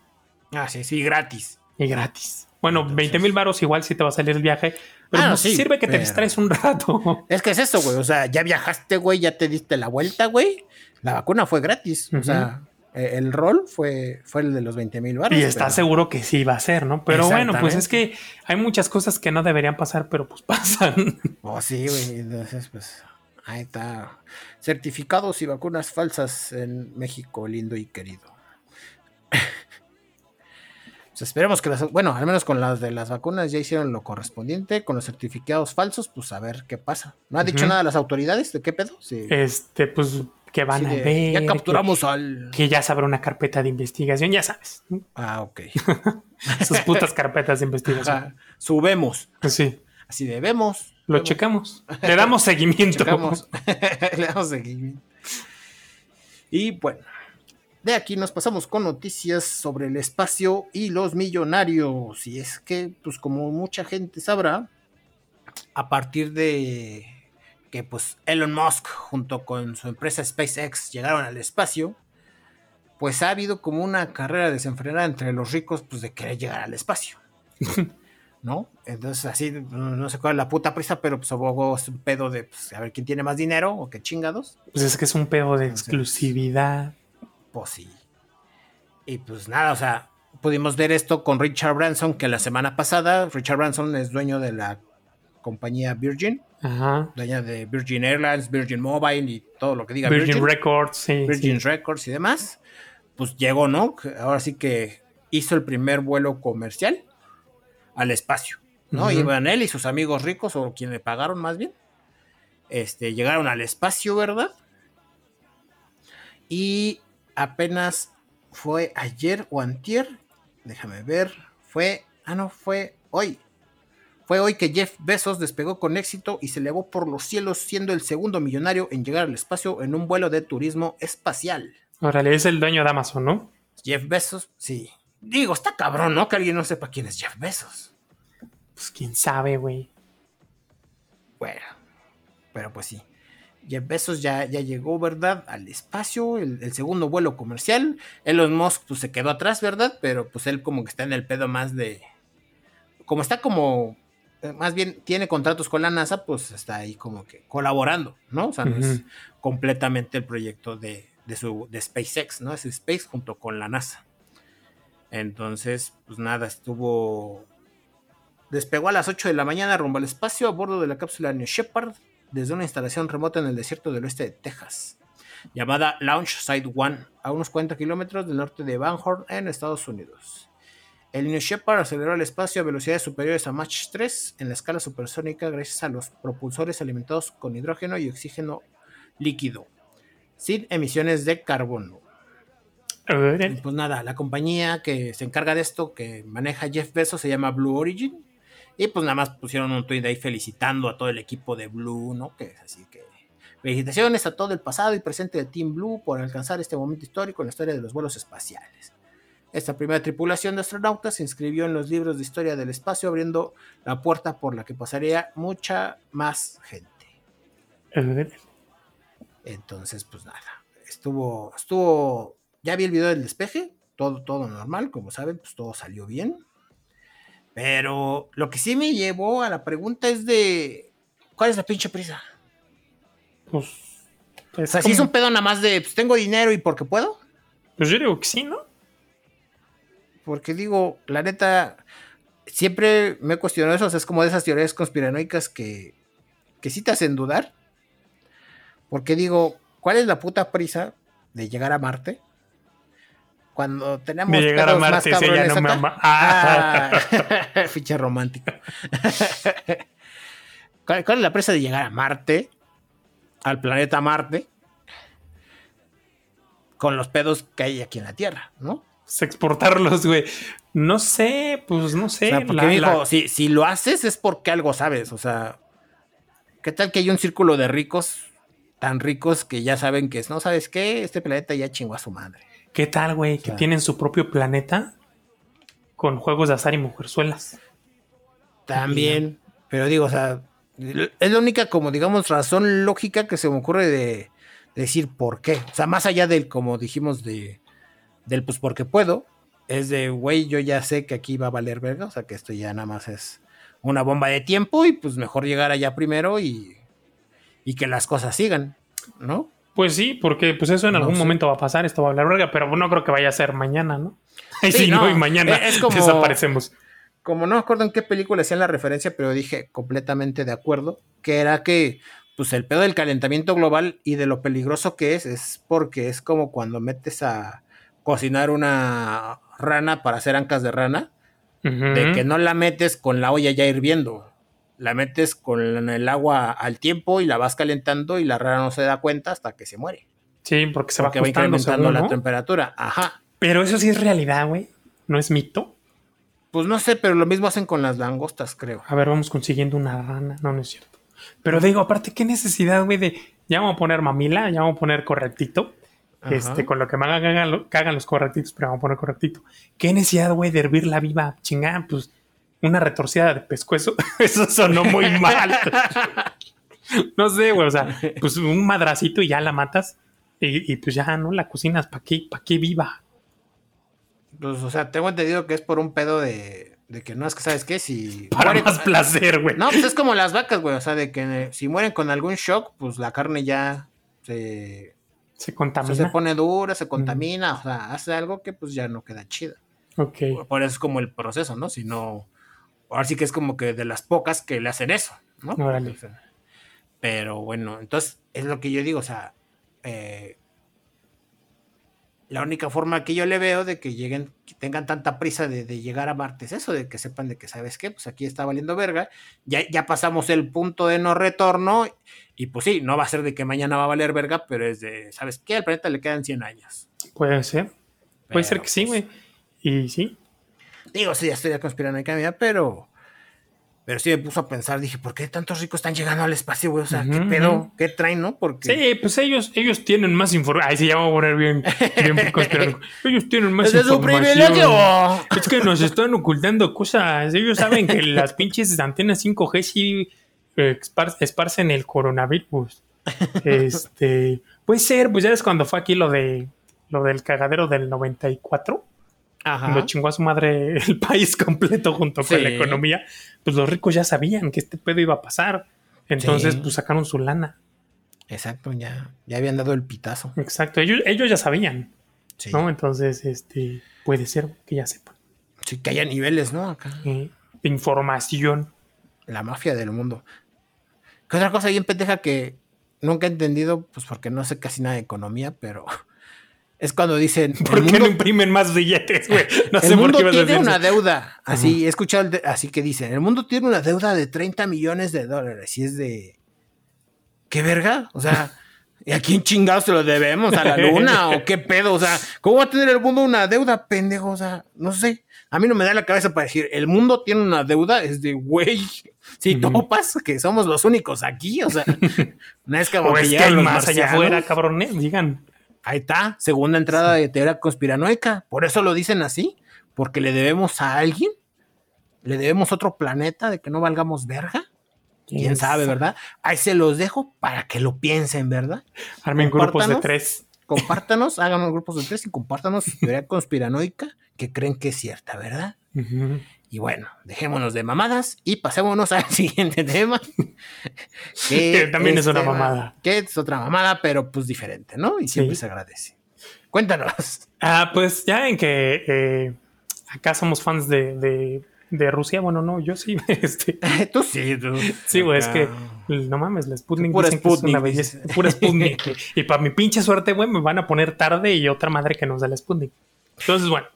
Ah, sí, sí, gratis. Y gratis. Bueno, Entonces- 20 mil baros igual si te va a salir el viaje, pero Ah, pues, sí, sirve que te distraes un rato. Es que es eso, güey. O sea, ya viajaste, güey, ya te diste la vuelta, güey. La vacuna fue gratis. O sea, eh, el rol fue, fue el de los 20 mil baros. Y estás pero- seguro que sí va a ser, ¿no? Pero bueno, pues es que hay muchas cosas que no deberían pasar, pero pues pasan. Oh, sí, güey. Entonces, pues, ahí está. Certificados y vacunas falsas en México, lindo y querido. Pues esperemos que las, bueno, al menos con las de las vacunas ya hicieron lo correspondiente, con los certificados falsos, pues a ver qué pasa. ¿No ha dicho Ujú. nada las autoridades de qué pedo? Sí. Este, pues que van Sí, a de, ver. ya que- capturamos al. Que, ya se abre una carpeta de investigación, ya sabes. Ah, ok. Sus putas carpetas de investigación. Ajá. Subemos. Pues sí, Así debemos. lo checamos. Le damos seguimiento. Le damos seguimiento. Y bueno, de aquí nos pasamos con noticias sobre el espacio y los millonarios. Y es que, pues como mucha gente sabrá, a partir de que pues Elon Musk junto con su empresa SpaceX llegaron al espacio, pues ha habido como una carrera desenfrenada entre los ricos pues de querer llegar al espacio. ¿No? Entonces así, no sé cuál es la puta prisa, pero pues hubo un pedo de pues, a ver quién tiene más dinero o qué chingados. Pues es que es un pedo de Entonces- exclusividad. Pues sí. Y pues nada, o sea, pudimos ver esto con Richard Branson, que la semana pasada, Richard Branson es dueño de la compañía Virgin, Ajá. dueña de Virgin Airlines, Virgin Mobile y todo lo que diga Virgin, Virgin, Records, sí. Virgin sí. Records y demás. Pues llegó, ¿no? Ahora sí que hizo el primer vuelo comercial al espacio, ¿no? Iban él y sus amigos ricos, o quien le pagaron más bien. Este, llegaron al espacio, ¿verdad? Y apenas fue ayer o antier, déjame ver, fue, ah no, fue hoy. Fue hoy que Jeff Bezos despegó con éxito y se elevó por los cielos siendo el segundo millonario en llegar al espacio en un vuelo de turismo espacial. Órale, es el dueño de Amazon, ¿no? Jeff Bezos, sí. Digo, está cabrón, ¿no? Que alguien no sepa quién es Jeff Bezos. Pues quién sabe, güey. Bueno, pero pues sí. Jeff Bezos ya, ya llegó, ¿verdad? Al espacio, el, el segundo vuelo comercial. Elon Musk pues se quedó atrás, ¿verdad? Pero pues él como que está en el pedo más de... Como está como... eh, Más bien tiene contratos con la NASA, pues está ahí como que colaborando, ¿no? O sea, no es completamente el proyecto de, de su de SpaceX, ¿no? Es Space junto con la NASA. Entonces, pues nada, estuvo Despegó a las 8 de la mañana rumbo al espacio a bordo de la cápsula New Shepard desde una instalación remota en el desierto del oeste de Texas, llamada Launch Site 1, a unos 40 kilómetros del norte de Van Horn, en Estados Unidos. El New Shepard aceleró el espacio a velocidades superiores a Mach 3 en la escala supersónica gracias a los propulsores alimentados con hidrógeno y oxígeno líquido, sin emisiones de carbono. Y pues nada, la compañía que se encarga de esto, que maneja Jeff Bezos, se llama Blue Origin. Y pues nada más pusieron un tweet ahí felicitando a todo el equipo de Blue, ¿no? Que es así que. Felicitaciones a todo el pasado y presente de Team Blue por alcanzar este momento histórico en la historia de los vuelos espaciales. Esta primera tripulación de astronautas se inscribió en los libros de historia del espacio, abriendo la puerta por la que pasaría mucha más gente. Entonces, pues nada, estuvo, estuvo, ya vi el video del despeje, todo, todo normal, como saben, pues todo salió bien. Pero lo que sí me llevó a la pregunta es de, ¿cuál es la pinche prisa? Pues. O sea, si es un pedo nada más de, pues tengo dinero y porque puedo. Pues yo digo que sí, ¿no? Porque digo, la neta, siempre me he cuestionado eso, o sea, es como de esas teorías conspiranoicas que, que sí te hacen dudar. Porque digo, ¿cuál es la puta prisa de llegar a Marte? Cuando tenemos De llegar a más Marte, ya cabrones no me ama. Ah. Ah, ficha romántico. ¿Cuál, cuál es la presa de llegar a Marte? Al planeta Marte. Con los pedos que hay aquí en la Tierra, ¿no? Pues exportarlos, güey. No sé, pues no sé. O sea, porque la- dijo, la- si, si lo haces es porque algo sabes. O sea, ¿qué tal que hay un círculo de ricos tan ricos que ya saben que es, no sabes qué? Este planeta ya chingó a su madre. ¿Qué tal, güey? Que tienen su propio planeta con juegos de azar y mujerzuelas. También, pero digo, o sea, es la única, como digamos, razón lógica que se me ocurre de, de decir por qué. O sea, más allá del, como dijimos, de del pues porque puedo, es de, güey, yo ya sé que aquí va a valer verga, o sea, que esto ya nada más es una bomba de tiempo y pues mejor llegar allá primero y, y que las cosas sigan, ¿no? Pues sí, porque pues eso en No algún sé. momento va a pasar, esto va a hablar verga, pero no creo que vaya a ser mañana, ¿no? Sí, si no, y mañana es- como- desaparecemos. como no me acuerdo en qué película hacían la referencia, pero dije completamente de acuerdo, que era que pues el pedo del calentamiento global y de lo peligroso que es, es porque es como cuando metes a cocinar una rana para hacer ancas de rana, de que no la metes con la olla ya hirviendo, la metes con el agua al tiempo y la vas calentando y la rana no se da cuenta hasta que se muere. Sí, porque se porque va incrementando la temperatura. Ajá. Pero eso sí es realidad, güey. No es mito. Pues no sé, pero lo mismo hacen con las langostas, creo. A ver, vamos consiguiendo una rana. No, no es cierto. Pero digo, aparte, ¿qué necesidad, güey, de ya vamos a poner mamila, ya vamos a poner correctito? Ajá. Este, con lo que me hagan, hagan los correctitos, pero vamos a poner correctito. ¿Qué necesidad, güey, de hervirla viva? Chingada, pues una retorcida de pescuezo. Eso sonó muy mal. no sé, güey, o sea, pues un madracito y ya la matas. Y, y pues ya, ¿no? La cocinas, ¿para qué? ¿Para qué viva? Pues, o sea, tengo entendido que es por un pedo de, de que no es que, ¿sabes qué? Si Para más placer, güey. No, pues es como las vacas, güey. O sea, de que si mueren con algún shock, pues la carne ya se, Se o sea, contamina. se pone dura, se contamina, o sea, hace algo que pues ya no queda chida. Ok. Por- Por eso es como el proceso, ¿no? Si no, ahora sí que es como que de las pocas que le hacen eso, ¿no? Pero bueno, entonces es lo que yo digo, o sea, eh, la única forma que yo le veo de que lleguen, que tengan tanta prisa de, de llegar a Marte es eso, de que sepan de que, ¿sabes qué? Pues aquí está valiendo verga, ya, ya pasamos el punto de no retorno y pues sí, no va a ser de que mañana va a valer verga, pero es de, ¿sabes qué? Al planeta le quedan 100 años. Puede ser. Puede ser que sí, pues, güey. Y sí. Digo, sí, ya estoy ya conspirando mía, pero. Pero sí me puso a pensar, dije, ¿por qué tantos ricos están llegando al espacio, güey? O sea, ¿qué pedo? ¿Qué traen, no? Porque. Sí, pues ellos, ellos tienen más información. Ahí se llama a poner bien, bien. Ellos tienen más ¡Ese es información. privilegio! Es que nos están ocultando cosas. Ellos saben que las pinches antenas 5G sí eh, espar- esparcen el coronavirus. Este, puede ser, pues ya ves cuando fue aquí lo de lo del cagadero del 94, cuando Ajá. chingó a su madre el país completo junto con la economía, pues los ricos ya sabían que este pedo iba a pasar. Entonces, Sí. pues sacaron su lana. Exacto, ya, ya habían dado el pitazo. Exacto, ellos, ellos ya sabían, Sí. ¿no? Entonces, este, puede ser que ya sepan. Sí, que haya niveles, ¿no? Acá. eh, de información. La mafia del mundo. Que otra cosa bien pendeja que nunca he entendido, pues porque no sé casi nada de economía, pero es cuando dicen. ¿Por qué mundo- no imprimen más billetes, güey? No sé el por mundo qué ibas a tiene decir una eso. deuda. Así, he escuchado, así que dicen, el mundo tiene una deuda de 30 millones de dólares. Y es de... ¿Qué verga? O sea, ¿y a quién chingados se lo debemos? ¿A la luna? ¿O qué pedo? O sea, ¿cómo va a tener el mundo una deuda, pendejo? O sea, no sé. A mí no me da la cabeza para decir, el mundo tiene una deuda. Es de, güey, si Ujú. topas que somos los únicos aquí. O sea, no es como O que es que llegan hay los más allá afuera, cabrones, digan. Ahí está, segunda entrada de teoría conspiranoica. Por eso lo dicen así, porque le debemos a alguien, le debemos a otro planeta de que no valgamos verga. Quién sabe, ¿verdad? Ahí se los dejo para que lo piensen, ¿verdad? Armen grupos de tres. Compártanos, háganos grupos de tres y compártanos su teoría conspiranoica que creen que es cierta, ¿verdad? Ujú. Y bueno, dejémonos de mamadas y pasémonos al siguiente tema. Que también es una tema- mamada. Que es otra mamada, pero pues diferente, ¿no? Y siempre Sí. se agradece. Cuéntanos. Ah, pues ya en que eh, acá somos fans de, de, de Rusia, bueno, no, yo sí. Este, Tú sí, tú. sí, güey, es que no mames, la Sputnik Pura dicen que es una belleza. Pura Sputnik. y para mi pinche suerte, güey, me van a poner tarde y otra madre que nos da la Sputnik. Entonces, bueno,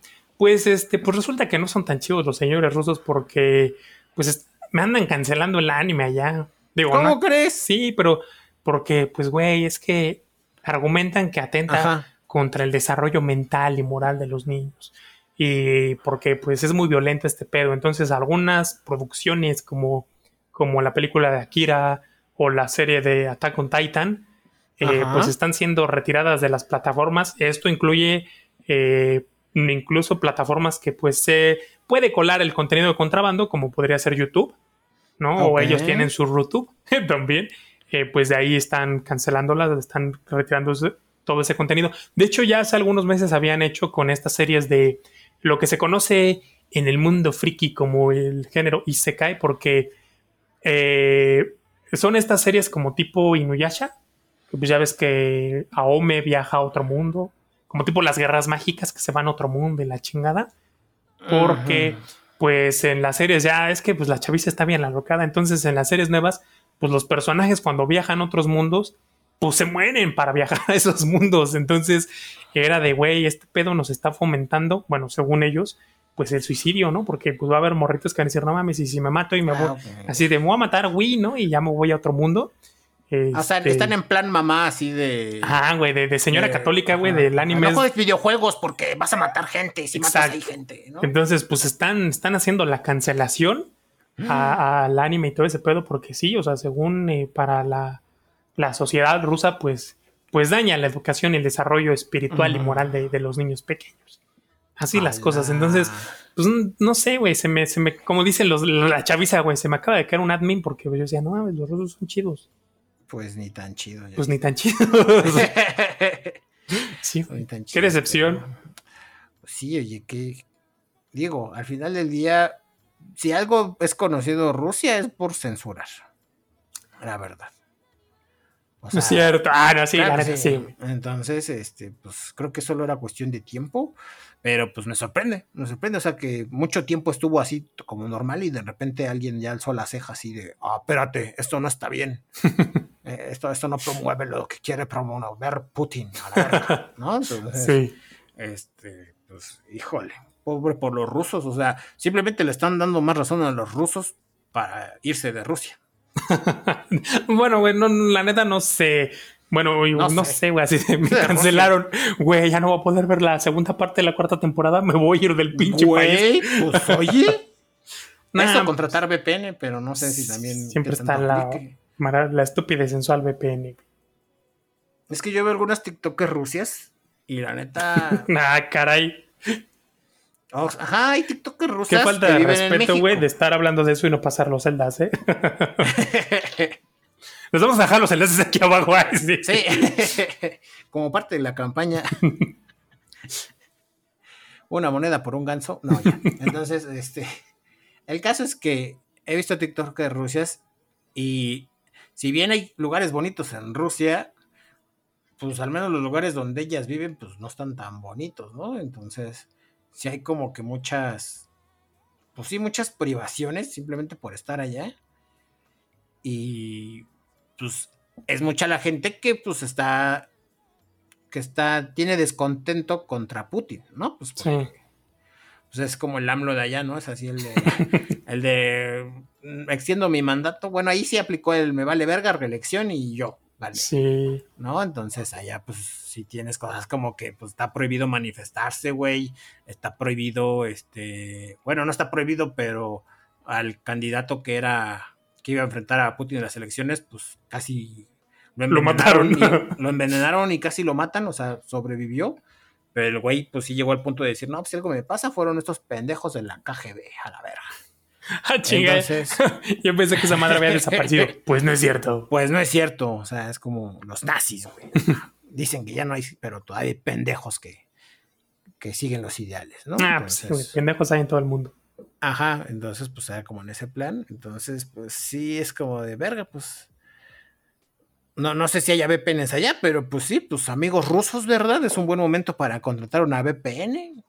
pues este, pues resulta que no son tan chivos los señores rusos porque, pues, es- me andan cancelando el anime allá. Digo, ¿Cómo no- crees? Sí, pero porque, pues, güey, es que argumentan que atenta Ajá. contra el desarrollo mental y moral de los niños. Y porque, pues, es muy violento este pedo. Entonces, algunas producciones como, como la película de Akira o la serie de Attack on Titan, eh, pues están siendo retiradas de las plataformas. Esto incluye eh, incluso plataformas que, pues, se puede colar el contenido de contrabando, como podría ser YouTube, ¿no? O ellos tienen su RuTube también. Eh, pues de ahí están cancelándolas, están retirando todo ese contenido. De hecho, ya hace algunos meses habían hecho con estas series de lo que se conoce en el mundo friki como el género Isekai, porque eh, son estas series como tipo Inuyasha, que pues ya ves que Aome viaja a otro mundo, como tipo las guerras mágicas que se van a otro mundo y la chingada porque pues en las series ya es que pues la chaviza está bien alocada, entonces en las series nuevas pues los personajes cuando viajan a otros mundos pues se mueren para viajar a esos mundos, entonces era de güey, este pedo nos está fomentando, bueno, según ellos, pues el suicidio, ¿no? Porque pues va a haber morritos que van a decir, no mames, y si me mato y me voy, Ah, ok. así de, me voy a matar, güey, ¿no? Y ya me voy a otro mundo. O sea, Este, están en plan mamá así de. Ah, güey, de, de señora de- católica, güey, del anime. No juegues videojuegos porque vas a matar gente si matas Exacto. ahí gente, ¿no? Entonces, pues están, están haciendo la cancelación a- al anime y todo ese pedo, porque sí, o sea, según eh, para la, la sociedad rusa, pues, pues daña la educación y el desarrollo espiritual y moral de, de los niños pequeños. Así las cosas. Entonces, pues no sé, güey, se me, se me, como dicen los, la chaviza, güey, se me acaba de caer un admin porque yo decía, no los rusos son chidos. Pues ni tan chido. ya. Pues ni tan chidos. sí. Ni tan Qué chido, decepción. pero- Pues sí, oye, que. Digo, al final del día, si algo es conocido Rusia es por censurar. La verdad. O No es cierto. Ah, no, sí, claro sí. Entonces, este, pues creo que solo era cuestión de tiempo, pero pues me sorprende, me sorprende, o sea que mucho tiempo estuvo así como normal y de repente alguien ya alzó la ceja así de, ah, espérate, esto no está bien, Eh, esto, esto no promueve lo que quiere promover Putin, a la verga", ¿no? Entonces, Sí. este, pues, híjole, pobre por los rusos, o sea, simplemente le están dando más razón a los rusos para irse de Rusia. bueno, güey, no, la neta no sé. Bueno, güey, No no, sé. güey, así de- me cancelaron. Güey, ya no voy a poder ver la segunda parte de la cuarta temporada. Me voy a ir del pinche país. Güey, pues oye. Nah, Eso pues, contratar VPN, pero no sé si también. Siempre está la, aplique. mara- la estúpida y sensual VPN. Es que yo veo algunas TikTokers rusias y la neta. Ah, caray. oh, ajá, hay TikTokers Qué rusas. falta que de viven respeto, güey, de estar hablando de eso y no pasar los celdas, ¿eh? Les vamos a dejar los enlaces aquí abajo. sí. Sí, como parte de la campaña. Una moneda por un ganso. No, ya. Entonces, este. El caso es que he visto TikTokers rusias y si bien hay lugares bonitos en Rusia, pues al menos los lugares donde ellas viven, pues no están tan bonitos, ¿no? Entonces, sí hay como que muchas. Pues sí, muchas privaciones simplemente por estar allá. Y pues es mucha la gente que pues está que está tiene descontento contra Putin, ¿no? Pues, Sí. porque, pues, es como el AMLO de allá, ¿no? Es así el de el de extiendo mi mandato. Bueno, ahí sí aplicó el me vale verga reelección y yo, vale. Sí. ¿no? Entonces allá pues si tienes cosas como que pues está prohibido manifestarse, güey, está prohibido, este, bueno, no está prohibido, pero al candidato que era, que iba a enfrentar a Putin en las elecciones, pues casi Lo mataron. y- lo envenenaron y casi lo matan, o sea, sobrevivió. Pero el güey, pues sí llegó al punto de decir, no, pues si algo me pasa, fueron estos pendejos de la KGB, a la verga. Ah, chinga. Entonces, Yo pensé que esa madre había desaparecido. Pues no es cierto. Pues no es cierto, o sea, es como los nazis, güey. Dicen que ya no hay, pero todavía hay pendejos que, que siguen los ideales, ¿no? Ah, pues pendejos hay en todo el mundo. ajá, entonces pues era como en ese plan, entonces pues sí es como de verga, pues no, no sé si haya VPNs allá, pero pues sí, pues amigos rusos, ¿verdad? Es un buen momento para contratar una VPN.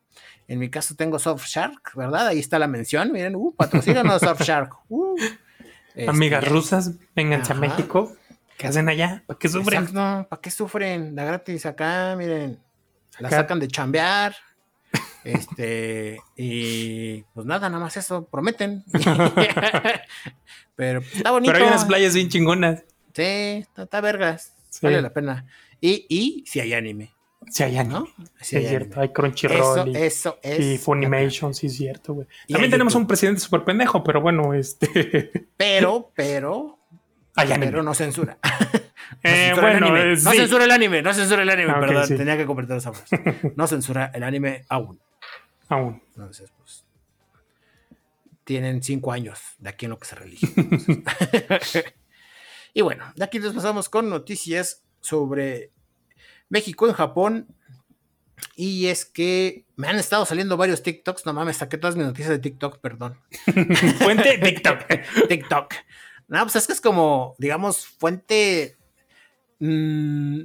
En mi caso tengo Surfshark, ¿verdad? Ahí está la mención, miren, uh, patrocínanos Surfshark. Uh. Este, Amigas rusas, vénganse Ajá. a México. ¿Qué hacen allá? ¿Para qué sufren? Exacto, ¿para qué sufren? Da gratis acá, miren. La Acá. sacan de chambear. Este, y pues nada, nada más eso, prometen. Pero está bonito. Pero hay unas playas bien chingonas. Sí, está, está vergas. Vale la pena. Y, y si hay anime. Si hay anime. ¿no? Sí, es cierto. Hay Crunchyroll y, Eso es. y Funimation, sí es cierto, güey. También tenemos YouTube. un presidente súper pendejo, pero bueno, este... Pero, pero, Hay anime. pero no censura. No Eh, bueno, anime. eh, no sí. censura el anime, no censura el anime, Ah, perdón, sí. tenía que completar esa frase. No censura el anime aún. Aún. Entonces, pues. Tienen cinco años de aquí en lo que se relige. y bueno, de aquí nos pasamos con noticias sobre México en Japón. Y es que me han estado saliendo varios TikToks. No mames, saqué todas mis noticias de TikTok, perdón. Fuente TikTok. TikTok. No, pues es que es como, digamos, fuente mm,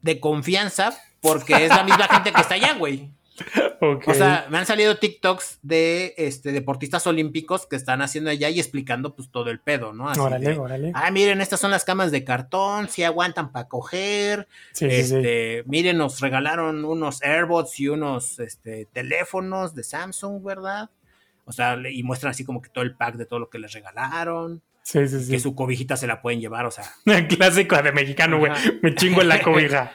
de confianza, porque es la misma gente que está allá, güey. O sea, me han salido TikToks de este, deportistas olímpicos que están haciendo allá y explicando pues todo el pedo, ¿no? Así órale, de, órale. Ah, miren, estas son las camas de cartón, si aguantan para coger. Sí, sí, sí. este, Miren, nos regalaron unos AirBots y unos este, teléfonos de Samsung, ¿verdad? O sea, y muestran así como que todo el pack de todo lo que les regalaron. Sí, sí, sí. Que su cobijita se la pueden llevar, o sea. Clásico de mexicano, güey. Me chingo en la cobija.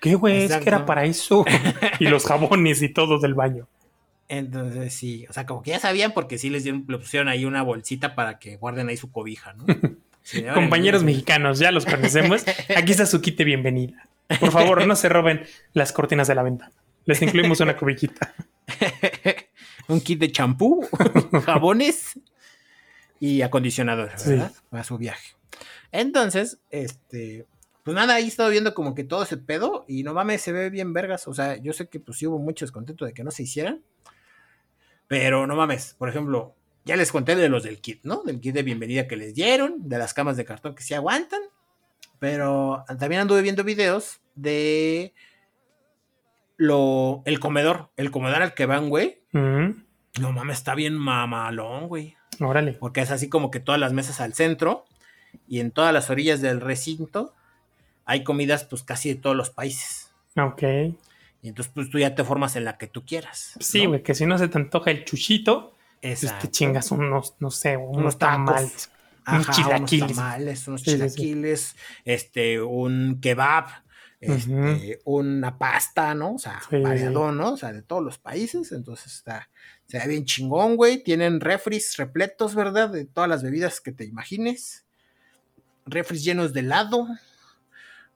¿Qué, güey? Es que era para eso. y los jabones y todo del baño. Entonces sí, o sea, como que ya sabían porque sí les dieron, le pusieron ahí una bolsita para que guarden ahí su cobija, ¿no? Sí, Compañeros mexicanos, ya los conocemos. Aquí está su kit de bienvenida. Por favor, no se roben las cortinas de la ventana. Les incluimos una cobijita. un kit de champú, jabones y acondicionador, Sí. ¿verdad? Para su viaje. Entonces, este, pues nada, ahí he estado viendo como que todo ese pedo y no mames, se ve bien vergas. O sea, yo sé que pues sí hubo mucho descontento de que no se hicieran, pero no mames, por ejemplo, ya les conté de los del kit, ¿no? Del kit de bienvenida que les dieron, de las camas de cartón que sí aguantan, pero también anduve viendo videos de lo, el comedor, el comedor al que van, güey. No mames, está bien mamalón, güey. órale. Porque es así como que todas las mesas al centro y en todas las orillas del recinto hay comidas pues casi de todos los países. Ok. Y entonces pues tú ya te formas en la que tú quieras. Sí, ¿no? güey, que si no se te antoja el chuchito, pues Exacto. te chingas unos, no sé, unos, Unos tamales. Ajá, unos chilaquiles. unos tamales, unos Sí, sí, sí. chilaquiles, este, un kebab, este, una pasta, ¿no? O sea, variado, ¿no? O sea, de todos los países. Entonces está, se ve bien chingón, güey. Tienen refris repletos, ¿verdad? De todas las bebidas que te imagines. Refris llenos de helado.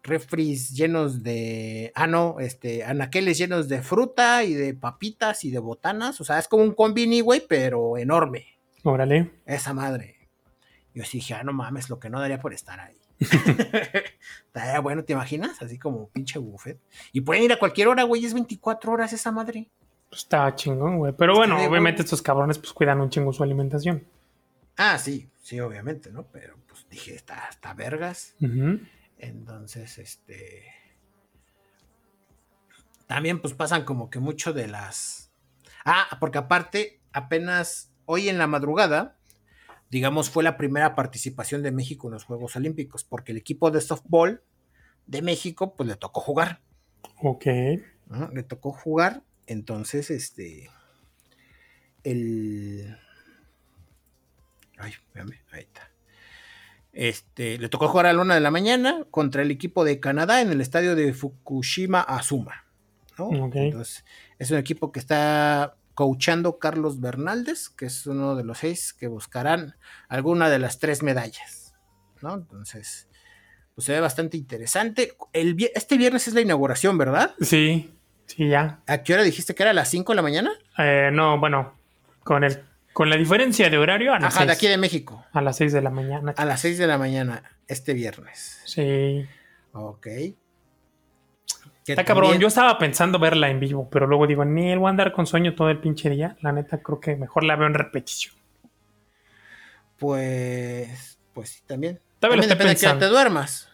Refris llenos de. Ah, no, este, anaqueles llenos de fruta y de papitas y de botanas. O sea, es como un combini, güey, pero enorme. Órale. Esa madre. Yo sí dije, ah, no mames, lo que no daría por estar ahí. Estaría bueno, ¿te imaginas? Así como pinche buffet. Y pueden ir a cualquier hora, güey, es 24 horas esa madre. Está chingón, güey. Pero bueno, obviamente estos cabrones pues cuidan un chingo su alimentación. Ah, sí, sí, obviamente, ¿no? Pero pues dije, está, está vergas. Ujú. Entonces, este. También, pues pasan como que mucho de las. Ah, porque aparte, apenas hoy en la madrugada, digamos, fue la primera participación de México en los Juegos Olímpicos, porque el equipo de softball de México, pues le tocó jugar. Ok. ¿no? Le tocó jugar, entonces, este. El. Ay, espérame, ahí está. Este, le tocó jugar a la una de la mañana contra el equipo de Canadá en el estadio de Fukushima Azuma. Entonces, es un equipo que está coachando Carlos Bernaldez, que es uno de los seis que buscarán alguna de las tres medallas. ¿no? Entonces, pues se ve bastante interesante. El, este viernes es la inauguración, ¿verdad? Sí, sí, ya. ¿A qué hora dijiste que era a las 5 de la mañana? Eh, no, bueno, con el con la diferencia de horario a las, Ajá, de aquí de México. a las 6 de la mañana. A las 6 de la mañana, este viernes. Sí. Ok. Está cabrón. también- Yo estaba pensando verla en vivo, pero luego digo, ni el voy a andar con sueño todo el pinche día. La neta, creo que mejor la veo en repetición. Pues. Pues sí, también. También estoy depende de que te duermas.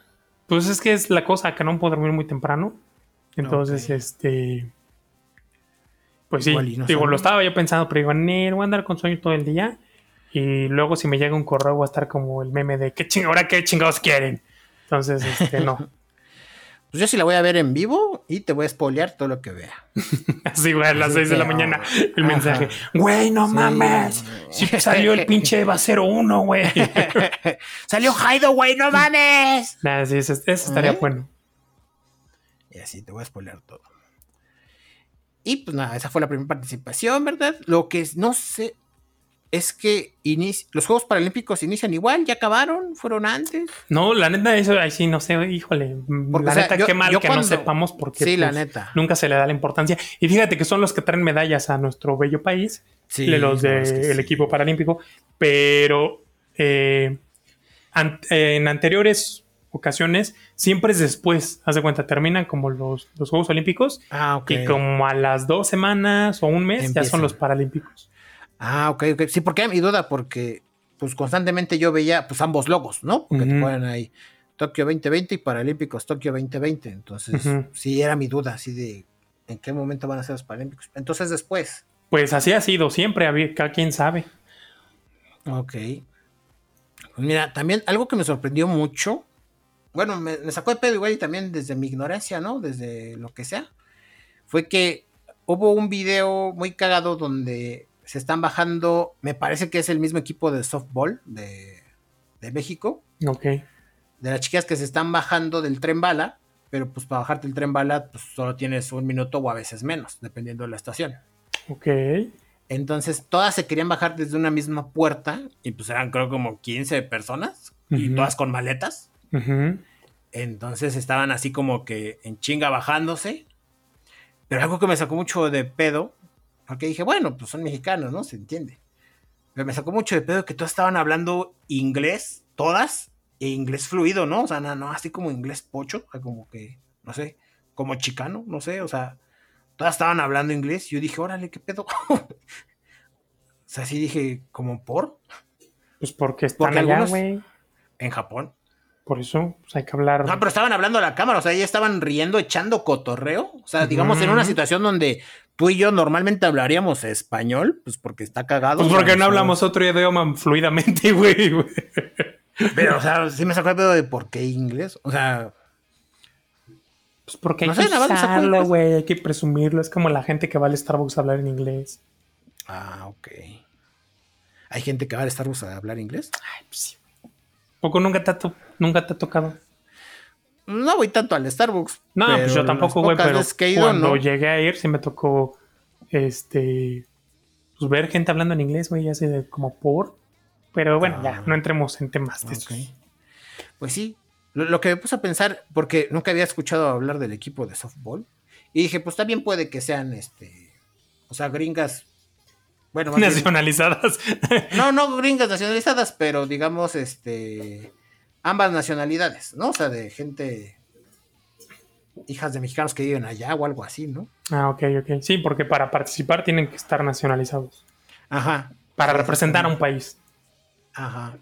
Pues es que es la cosa que no puedo dormir muy temprano. Entonces, este. Pues sí, no digo, lo estaba yo pensando, pero digo, ni voy a andar con sueño todo el día. Y luego, si me llega un correo, voy a estar como el meme de ¿qué ching ahora qué chingados quieren? Entonces, este, no. Pues yo sí la voy a ver en vivo y te voy a spoilear todo lo que vea. Así, güey, a las 6 de la mañana el mensaje. Güey, no mames. Si salió el pinche Eva 01, güey. salió Haido, güey, no mames. Nah, sí, eso, estaría ¿Eh? bueno. Y así te voy a spoilear todo. Y pues nada, esa fue la primera participación, ¿verdad? Lo que no sé, es que los Juegos Paralímpicos inician igual, ya acabaron, fueron antes. No, la neta, eso ahí sí, no sé, híjole. la neta, qué mal que no sepamos porque sí, la pues, neta. nunca se le da la importancia. Y fíjate que son los que traen medallas a nuestro bello país, sí, los del equipo paralímpico, pero eh, en anteriores ocasiones siempre es después, haz de cuenta, terminan como los, los Juegos Olímpicos ah, y como a las dos semanas o un mes ya son los Paralímpicos. Ah, ok, ok. Sí, porque mi duda, porque pues constantemente yo veía pues ambos logos, ¿no? Porque te ponen ahí Tokio 2020 y Paralímpicos Tokio 2020. Entonces, sí era mi duda, así de en qué momento van a ser los Paralímpicos. Entonces, después. Pues así ha sido siempre, cada quien sabe. Ok. Pues mira, también algo que me sorprendió mucho, bueno, me, me sacó de pedo igual y también desde mi ignorancia, ¿no? Desde lo que sea, fue que hubo un video muy cagado donde se están bajando, me parece que es el mismo equipo de softball de, México. Ok. De las chicas que se están bajando del tren bala, pero pues para bajarte el tren bala, pues solo tienes un minuto o a veces menos, dependiendo de la estación. Ok. Entonces, todas se querían bajar desde una misma puerta, y pues eran creo como 15 personas, y todas con maletas. Entonces estaban así como que en chinga bajándose. Pero algo que me sacó mucho de pedo porque dije, bueno, pues son mexicanos, ¿no? Se entiende. Pero me sacó mucho de pedo que todas estaban hablando inglés, todas, e inglés fluido, ¿no? O sea, no, no así como inglés pocho, como que, no sé, como chicano, no sé, o sea, todas estaban hablando inglés. Y yo dije, órale, ¿qué pedo? o sea, sí dije, ¿como por? Pues porque están allá, güey. En Japón. Por eso pues hay que hablar. No, pero estaban hablando a la cámara, o sea, ya estaban riendo, echando cotorreo. O sea, digamos, en una situación donde tú y yo normalmente hablaríamos español, pues porque está cagado. Pues porque no hablamos otro idioma fluidamente, güey. Pero, o sea, sí me sacó el pedo de por qué inglés. O sea. Pues porque hay que usarlo, güey. Hay que presumirlo. Es como la gente que va al Starbucks a hablar en inglés. Ah, ok. ¿Hay gente que va al Starbucks a hablar inglés? Ay, pues sí. ¿Poco nunca te, nunca te ha tocado? No voy tanto al Starbucks. No, pues yo tampoco, güey, pero cuando llegué a ir sí me tocó este pues ver gente hablando en inglés, güey, ya sé de como por. Pero bueno, ya, ah. no entremos en temas de eso. Pues sí, lo, que me puse a pensar, porque nunca había escuchado hablar del equipo de softball, y dije, pues también puede que sean, este, o sea, gringas, bueno, nacionalizadas. no, no gringas nacionalizadas, pero digamos, este, ambas nacionalidades, ¿no? O sea, de gente, hijas de mexicanos que viven allá o algo así, ¿no? Ah, ok, ok. Sí, porque para participar tienen que estar nacionalizados. Ajá. Para representar a un país. Ajá.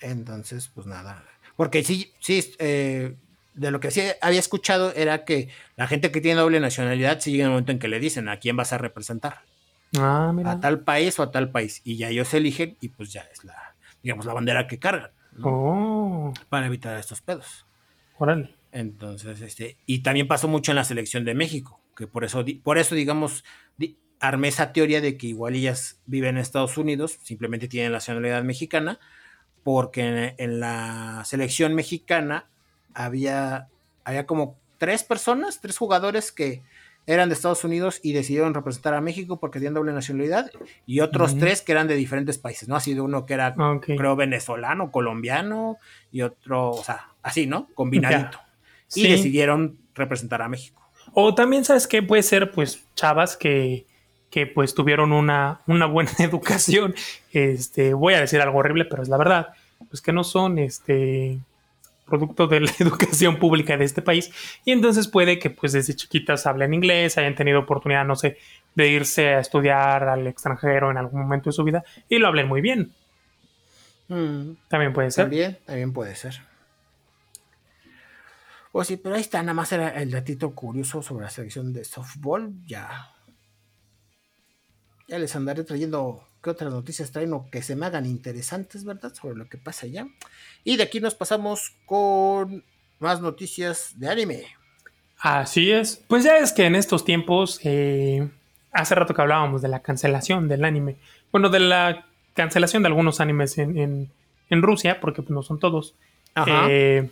Entonces, pues nada. Porque sí, sí, eh, de lo que sí había escuchado era que la gente que tiene doble nacionalidad sí llega el momento en que le dicen a quién vas a representar. Ah, mira. A tal país o a tal país. Y ya ellos eligen y pues ya es la, digamos, la bandera que cargan. Oh. Para evitar estos pedos. Órale. Entonces, este, y también pasó mucho en la selección de México, que por eso, por eso digamos, armé esa teoría de que igual ellas viven en Estados Unidos, simplemente tienen la nacionalidad mexicana, porque en, la selección mexicana había, había como tres personas, tres jugadores que eran de Estados Unidos y decidieron representar a México porque tenían doble nacionalidad, y otros tres que eran de diferentes países, ¿no? Ha sido uno que era, creo, venezolano, colombiano, y otro, o sea, así, ¿no? Combinadito. Y decidieron representar a México. O también, ¿sabes qué? Puede ser, pues, chavas que, que pues tuvieron una, una buena educación. Este, voy a decir algo horrible, pero es la verdad. Pues que no son, este, producto de la educación pública de este país y entonces puede que pues desde chiquitas hablen inglés, hayan tenido oportunidad, no sé, de irse a estudiar al extranjero en algún momento de su vida y lo hablen muy bien. Mm. también puede ser. También, también puede ser. Pues sí, pero ahí está, nada más era el datito curioso sobre la selección de softball. Ya. Ya les andaré trayendo qué otras noticias traen o que se me hagan interesantes, ¿verdad? Sobre lo que pasa allá. Y de aquí nos pasamos con más noticias de anime. Así es. Pues ya es que en estos tiempos, eh, hace rato que hablábamos de la cancelación del anime. Bueno, de la cancelación de algunos animes en, Rusia, porque pues, no son todos. Eh,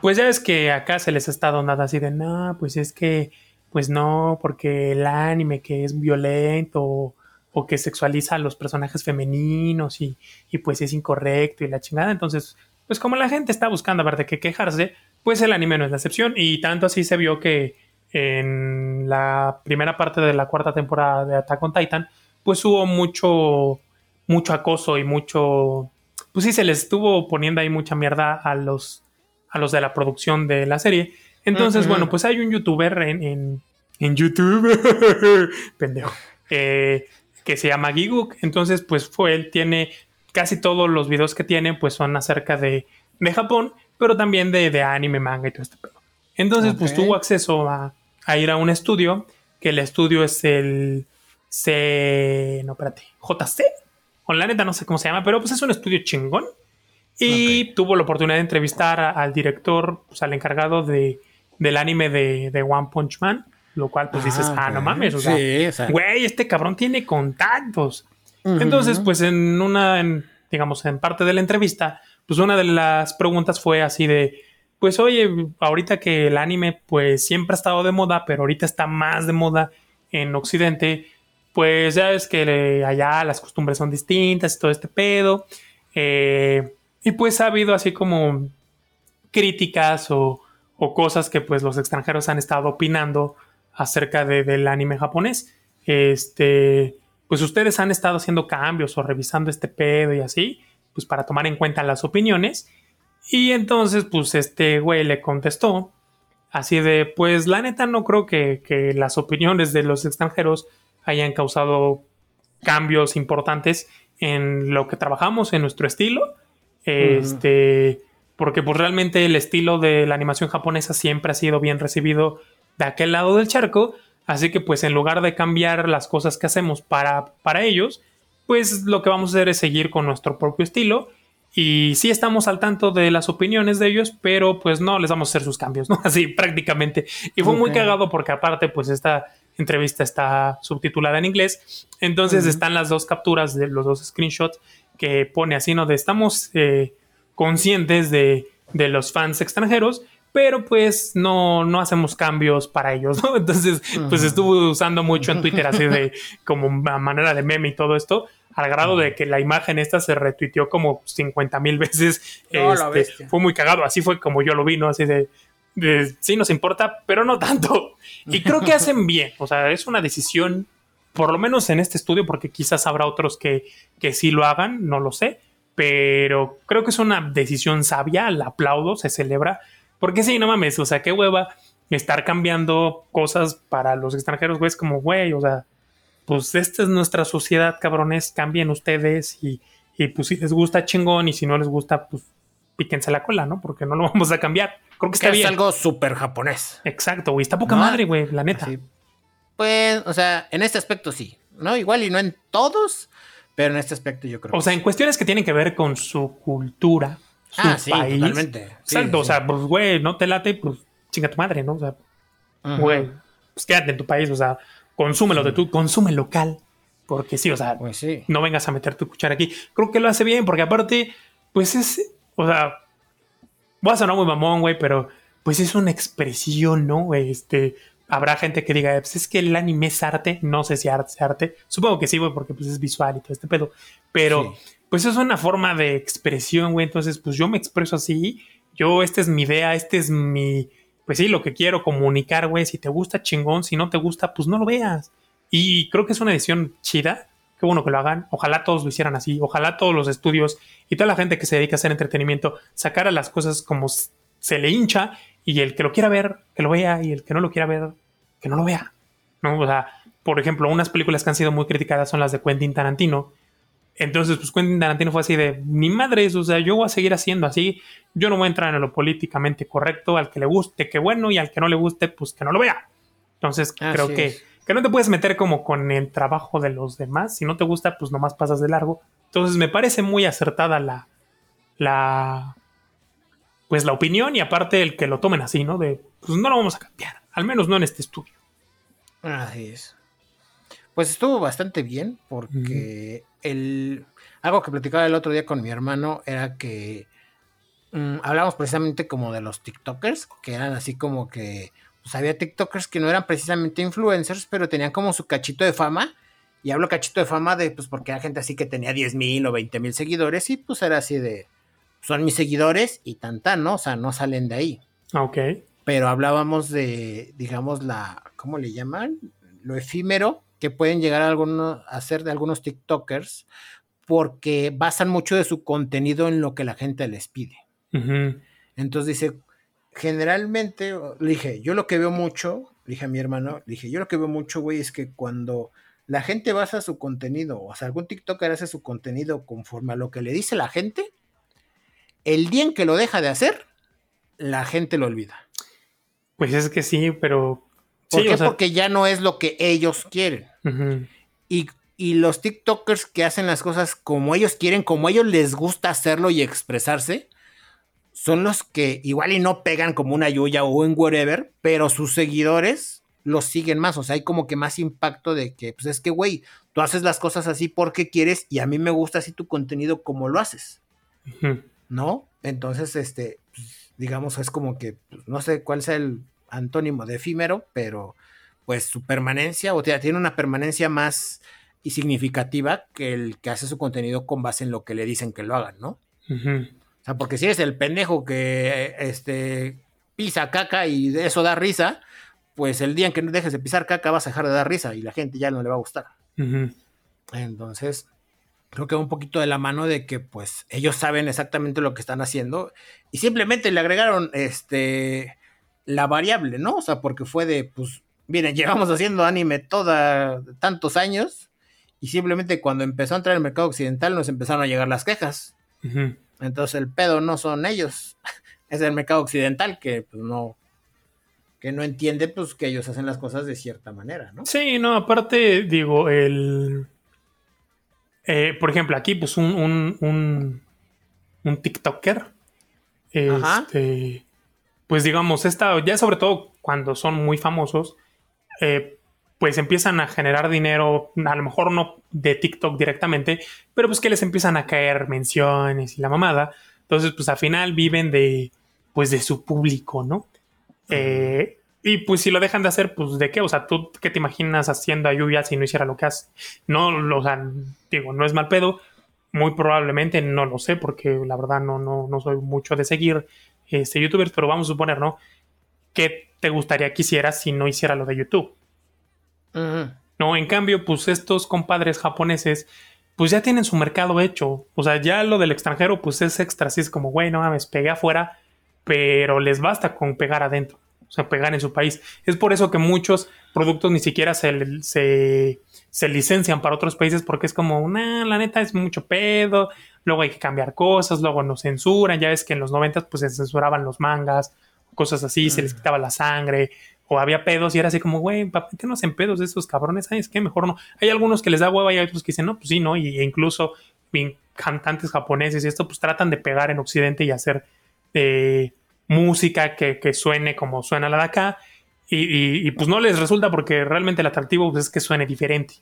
pues ya es que acá se les ha estado nada así de, no, pues es que, pues no, porque el anime que es violento o, que sexualiza a los personajes femeninos y, y, pues es incorrecto y la chingada. Entonces, pues como la gente está buscando a ver de qué quejarse, pues el anime no es la excepción. Y tanto así se vio que en la primera parte de la cuarta temporada de Attack on Titan, pues hubo mucho, mucho acoso y mucho, pues sí, se les estuvo poniendo ahí mucha mierda a los, a los de la producción de la serie. Entonces, bueno, pues hay un youtuber en, en, YouTube, pendejo, eh, que se llama Giguk. Entonces, pues fue él, tiene casi todos los videos que tiene, pues son acerca de, de Japón, pero también de, de, anime, manga y todo este pedo. Entonces, pues tuvo acceso a, a ir a un estudio, que el estudio es el C. No, espérate. JC. Con la neta no sé cómo se llama, pero pues es un estudio chingón. Y tuvo la oportunidad de entrevistar al director, pues al encargado de, del anime de, One Punch Man. Lo cual, pues dices, ah, no mames. O sea, güey, este cabrón tiene contactos. Entonces, pues en una, digamos, en parte de la entrevista, pues una de las preguntas fue así de pues oye, ahorita que el anime pues siempre ha estado de moda, pero ahorita está más de moda en Occidente, pues ya es que allá las costumbres son distintas y todo este pedo. Eh, y pues ha habido así como críticas o, cosas que pues los extranjeros han estado opinando acerca del anime japonés. Este, pues ustedes han estado haciendo cambios o revisando este pedo y así, pues para tomar en cuenta las opiniones. Y entonces, pues este güey le contestó así de, pues la neta no creo que, las opiniones de los extranjeros hayan causado cambios importantes en lo que trabajamos, en nuestro estilo. Este, porque pues realmente el estilo de la animación japonesa siempre ha sido bien recibido de aquel lado del charco. Así que pues en lugar de cambiar las cosas que hacemos para, para ellos, pues lo que vamos a hacer es seguir con nuestro propio estilo y sí estamos al tanto de las opiniones de ellos, pero pues no les vamos a hacer sus cambios, ¿no? Así prácticamente. Y fue muy cagado porque aparte pues esta entrevista está subtitulada en inglés. Entonces están las dos capturas de los dos screenshots que pone así, ¿no? De estamos eh, conscientes de, de los fans extranjeros, pero pues no, no hacemos cambios para ellos, ¿no? Entonces, pues estuve usando mucho en Twitter así de como manera de meme y todo esto, al grado de que la imagen esta se retuiteó como 50 mil veces. Este, fue muy cagado, así fue como yo lo vi, ¿no? Así de, sí nos importa, pero no tanto. Y creo que hacen bien, o sea, es una decisión, por lo menos en este estudio, porque quizás habrá otros que, que sí lo hagan, no lo sé, pero creo que es una decisión sabia, la aplaudo, se celebra, porque sí, no mames, o sea, qué hueva estar cambiando cosas para los extranjeros, güey, es como, güey, o sea, pues esta es nuestra sociedad, cabrones, cambien ustedes y, pues si les gusta chingón y si no les gusta, pues píquense la cola, ¿no? Porque no lo vamos a cambiar. Creo que está bien. Es algo súper japonés. Exacto, güey. Está poca madre, güey, la neta. Pues, o sea, en este aspecto sí, ¿no? Igual y no en todos, pero en este aspecto yo creo. O sea, en cuestiones que tienen que ver con su cultura, su ah, sí, Totalmente. Exacto, o sea, pues, güey, no te late, pues chinga tu madre, ¿no? O sea, güey, pues quédate en tu país, o sea, consúmelo de tu, consume local. Porque sí, o sea, pues no vengas a meter tu cuchara aquí. Creo que lo hace bien, porque aparte, pues es, o sea, voy a sonar muy mamón, güey, pero pues es una expresión, ¿no? Este, habrá gente que diga, pues es que el anime es arte, no sé si arte es arte. Supongo que sí, güey, porque pues es visual y todo este pedo. Pero, pues es una forma de expresión, güey. Entonces, pues yo me expreso así. Yo, esta es mi idea, este es mi, pues sí, lo que quiero comunicar, güey, si te gusta chingón, si no te gusta, pues no lo veas. Y creo que es una edición chida, qué bueno que lo hagan, ojalá todos lo hicieran así, ojalá todos los estudios y toda la gente que se dedica a hacer entretenimiento sacara las cosas como se le hincha y el que lo quiera ver, que lo vea y el que no lo quiera ver, que no lo vea. ¿no? O sea, por ejemplo, unas películas que han sido muy criticadas son las de Quentin Tarantino, entonces, pues Quentin Tarantino fue así de, ni madres, o sea, yo voy a seguir haciendo así, yo no voy a entrar en lo políticamente correcto, al que le guste, qué bueno, y al que no le guste, pues que no lo vea. Entonces, creo que, que no te puedes meter como con el trabajo de los demás, si no te gusta, pues nomás pasas de largo. Entonces, me parece muy acertada la, la, pues la opinión y aparte el que lo tomen así, ¿no? De, pues no lo vamos a cambiar, al menos no en este estudio. Así es. Pues estuvo bastante bien porque el algo que platicaba el otro día con mi hermano era que mm, hablamos precisamente como de los TikTokers, que eran así como que pues había TikTokers que no eran precisamente influencers, pero tenían como su cachito de fama. Y hablo cachito de fama de, pues porque hay gente así que tenía 10 mil o 20 mil seguidores y pues era así de, son mis seguidores y tan tan, ¿no? O sea, no salen de ahí. Ok. Pero hablábamos de, digamos, la, ¿cómo le llaman? Lo efímero que pueden llegar a, algunos, a ser de algunos TikTokers porque basan mucho de su contenido en lo que la gente les pide. Entonces dice, generalmente, le dije, yo lo que veo mucho, le dije a mi hermano, le dije, yo lo que veo mucho, güey, es que cuando la gente basa su contenido, o sea, algún TikToker hace su contenido conforme a lo que le dice la gente, el día en que lo deja de hacer, la gente lo olvida. Pues es que sí, pero... ¿Por qué? Porque ya no es lo que ellos quieren. y, y los TikTokers que hacen las cosas como ellos quieren, como ellos les gusta hacerlo y expresarse, son los que igual y no pegan como una Yuya o en whatever, pero sus seguidores los siguen más. O sea, hay como que más impacto de que, pues es que, güey, tú haces las cosas así porque quieres y a mí me gusta así tu contenido como lo haces. ¿No? Entonces, este, pues, digamos, es como que, pues, no sé cuál sea el antónimo de efímero, pero pues su permanencia, o sea, tiene una permanencia más y significativa que el que hace su contenido con base en lo que le dicen que lo hagan, ¿no? O sea, porque si eres el pendejo que este, pisa caca y de eso da risa, pues el día en que no dejes de pisar caca vas a dejar de dar risa y la gente ya no le va a gustar. Entonces, creo que va un poquito de la mano de que pues ellos saben exactamente lo que están haciendo y simplemente le agregaron este la variable, ¿no? O sea, porque fue de, pues, miren, llevamos haciendo anime toda tantos años y simplemente cuando empezó a entrar el mercado occidental nos empezaron a llegar las quejas. Entonces el pedo no son ellos, es el mercado occidental que pues, no que no entiende pues que ellos hacen las cosas de cierta manera, ¿no? Sí, no, aparte digo, el eh, por ejemplo, aquí pues un, un, un, TikToker este, pues digamos, esta, ya sobre todo cuando son muy famosos, eh, pues empiezan a generar dinero, a lo mejor no de TikTok directamente, pero pues que les empiezan a caer menciones y la mamada. Entonces, pues al final viven de, pues de su público, ¿no? Eh, y pues si lo dejan de hacer, pues de qué, o sea, tú qué te imaginas haciendo a Lluvia si no hiciera lo que hace. No, o sea, digo, no es mal pedo, muy probablemente no lo sé, porque la verdad no, no, no soy mucho de seguir este, youtubers, pero vamos a suponer, ¿no? ¿Qué te gustaría que hicieras si no hiciera lo de YouTube? No, en cambio, pues estos compadres japoneses, pues ya tienen su mercado hecho. O sea, ya lo del extranjero, pues es extra. Así es como, güey, no mames, pegué afuera, pero les basta con pegar adentro. O sea, pegar en su país. Es por eso que muchos productos ni siquiera se, se, licencian para otros países porque es como, nah, la neta es mucho pedo. Luego hay que cambiar cosas, luego nos censuran. Ya ves que en los 90 pues se censuraban los mangas, cosas así, se les quitaba la sangre o había pedos y era así como, güey, ¿qué no hacen pedos de esos cabrones? Ay, es que mejor no. Hay algunos que les da hueva y hay otros que dicen, no, pues sí, ¿no? Y, e incluso cantantes japoneses y esto, pues tratan de pegar en Occidente y hacer eh, música que, suene como suena la de acá. Y, pues no les resulta porque realmente el atractivo pues, es que suene diferente.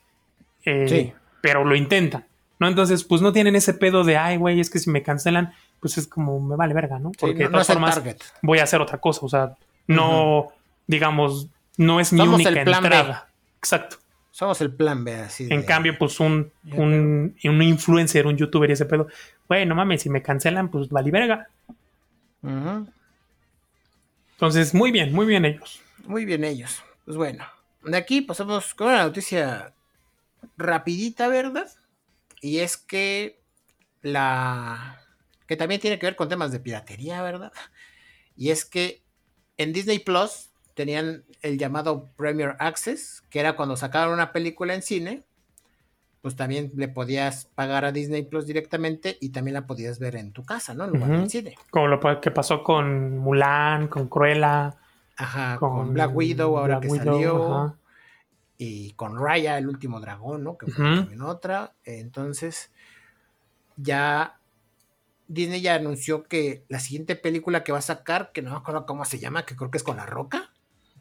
Eh, sí. Pero lo intentan, ¿no? Entonces, pues no tienen ese pedo de, ay, güey, es que si me cancelan, pues es como, me vale verga, ¿no? Porque de todas formas voy a hacer otra cosa. O sea, no digamos, no es mi única entrada. Exacto. Somos el plan B, así. En cambio, pues un, un, influencer, un youtuber y ese pedo, bueno, mames, si me cancelan, pues vale verga. Entonces, muy bien, muy bien ellos. Muy bien ellos. Pues bueno, de aquí pasamos con una noticia rapidita, ¿verdad? Y es que la... que también tiene que ver con temas de piratería, ¿verdad? Y es que en Disney Plus tenían el llamado Premier Access, que era cuando sacaban una película en cine, pues también le podías pagar a Disney Plus directamente y también la podías ver en tu casa, ¿no? En lugar del cine. Como lo que pasó con Mulan, con Cruella. Ajá, con, Black Widow, ahora que salió. Y con Raya, el último dragón, ¿no? Que fue también otra. Entonces, ya Disney ya anunció que la siguiente película que va a sacar, que no me acuerdo cómo se llama, que creo que es con La Roca.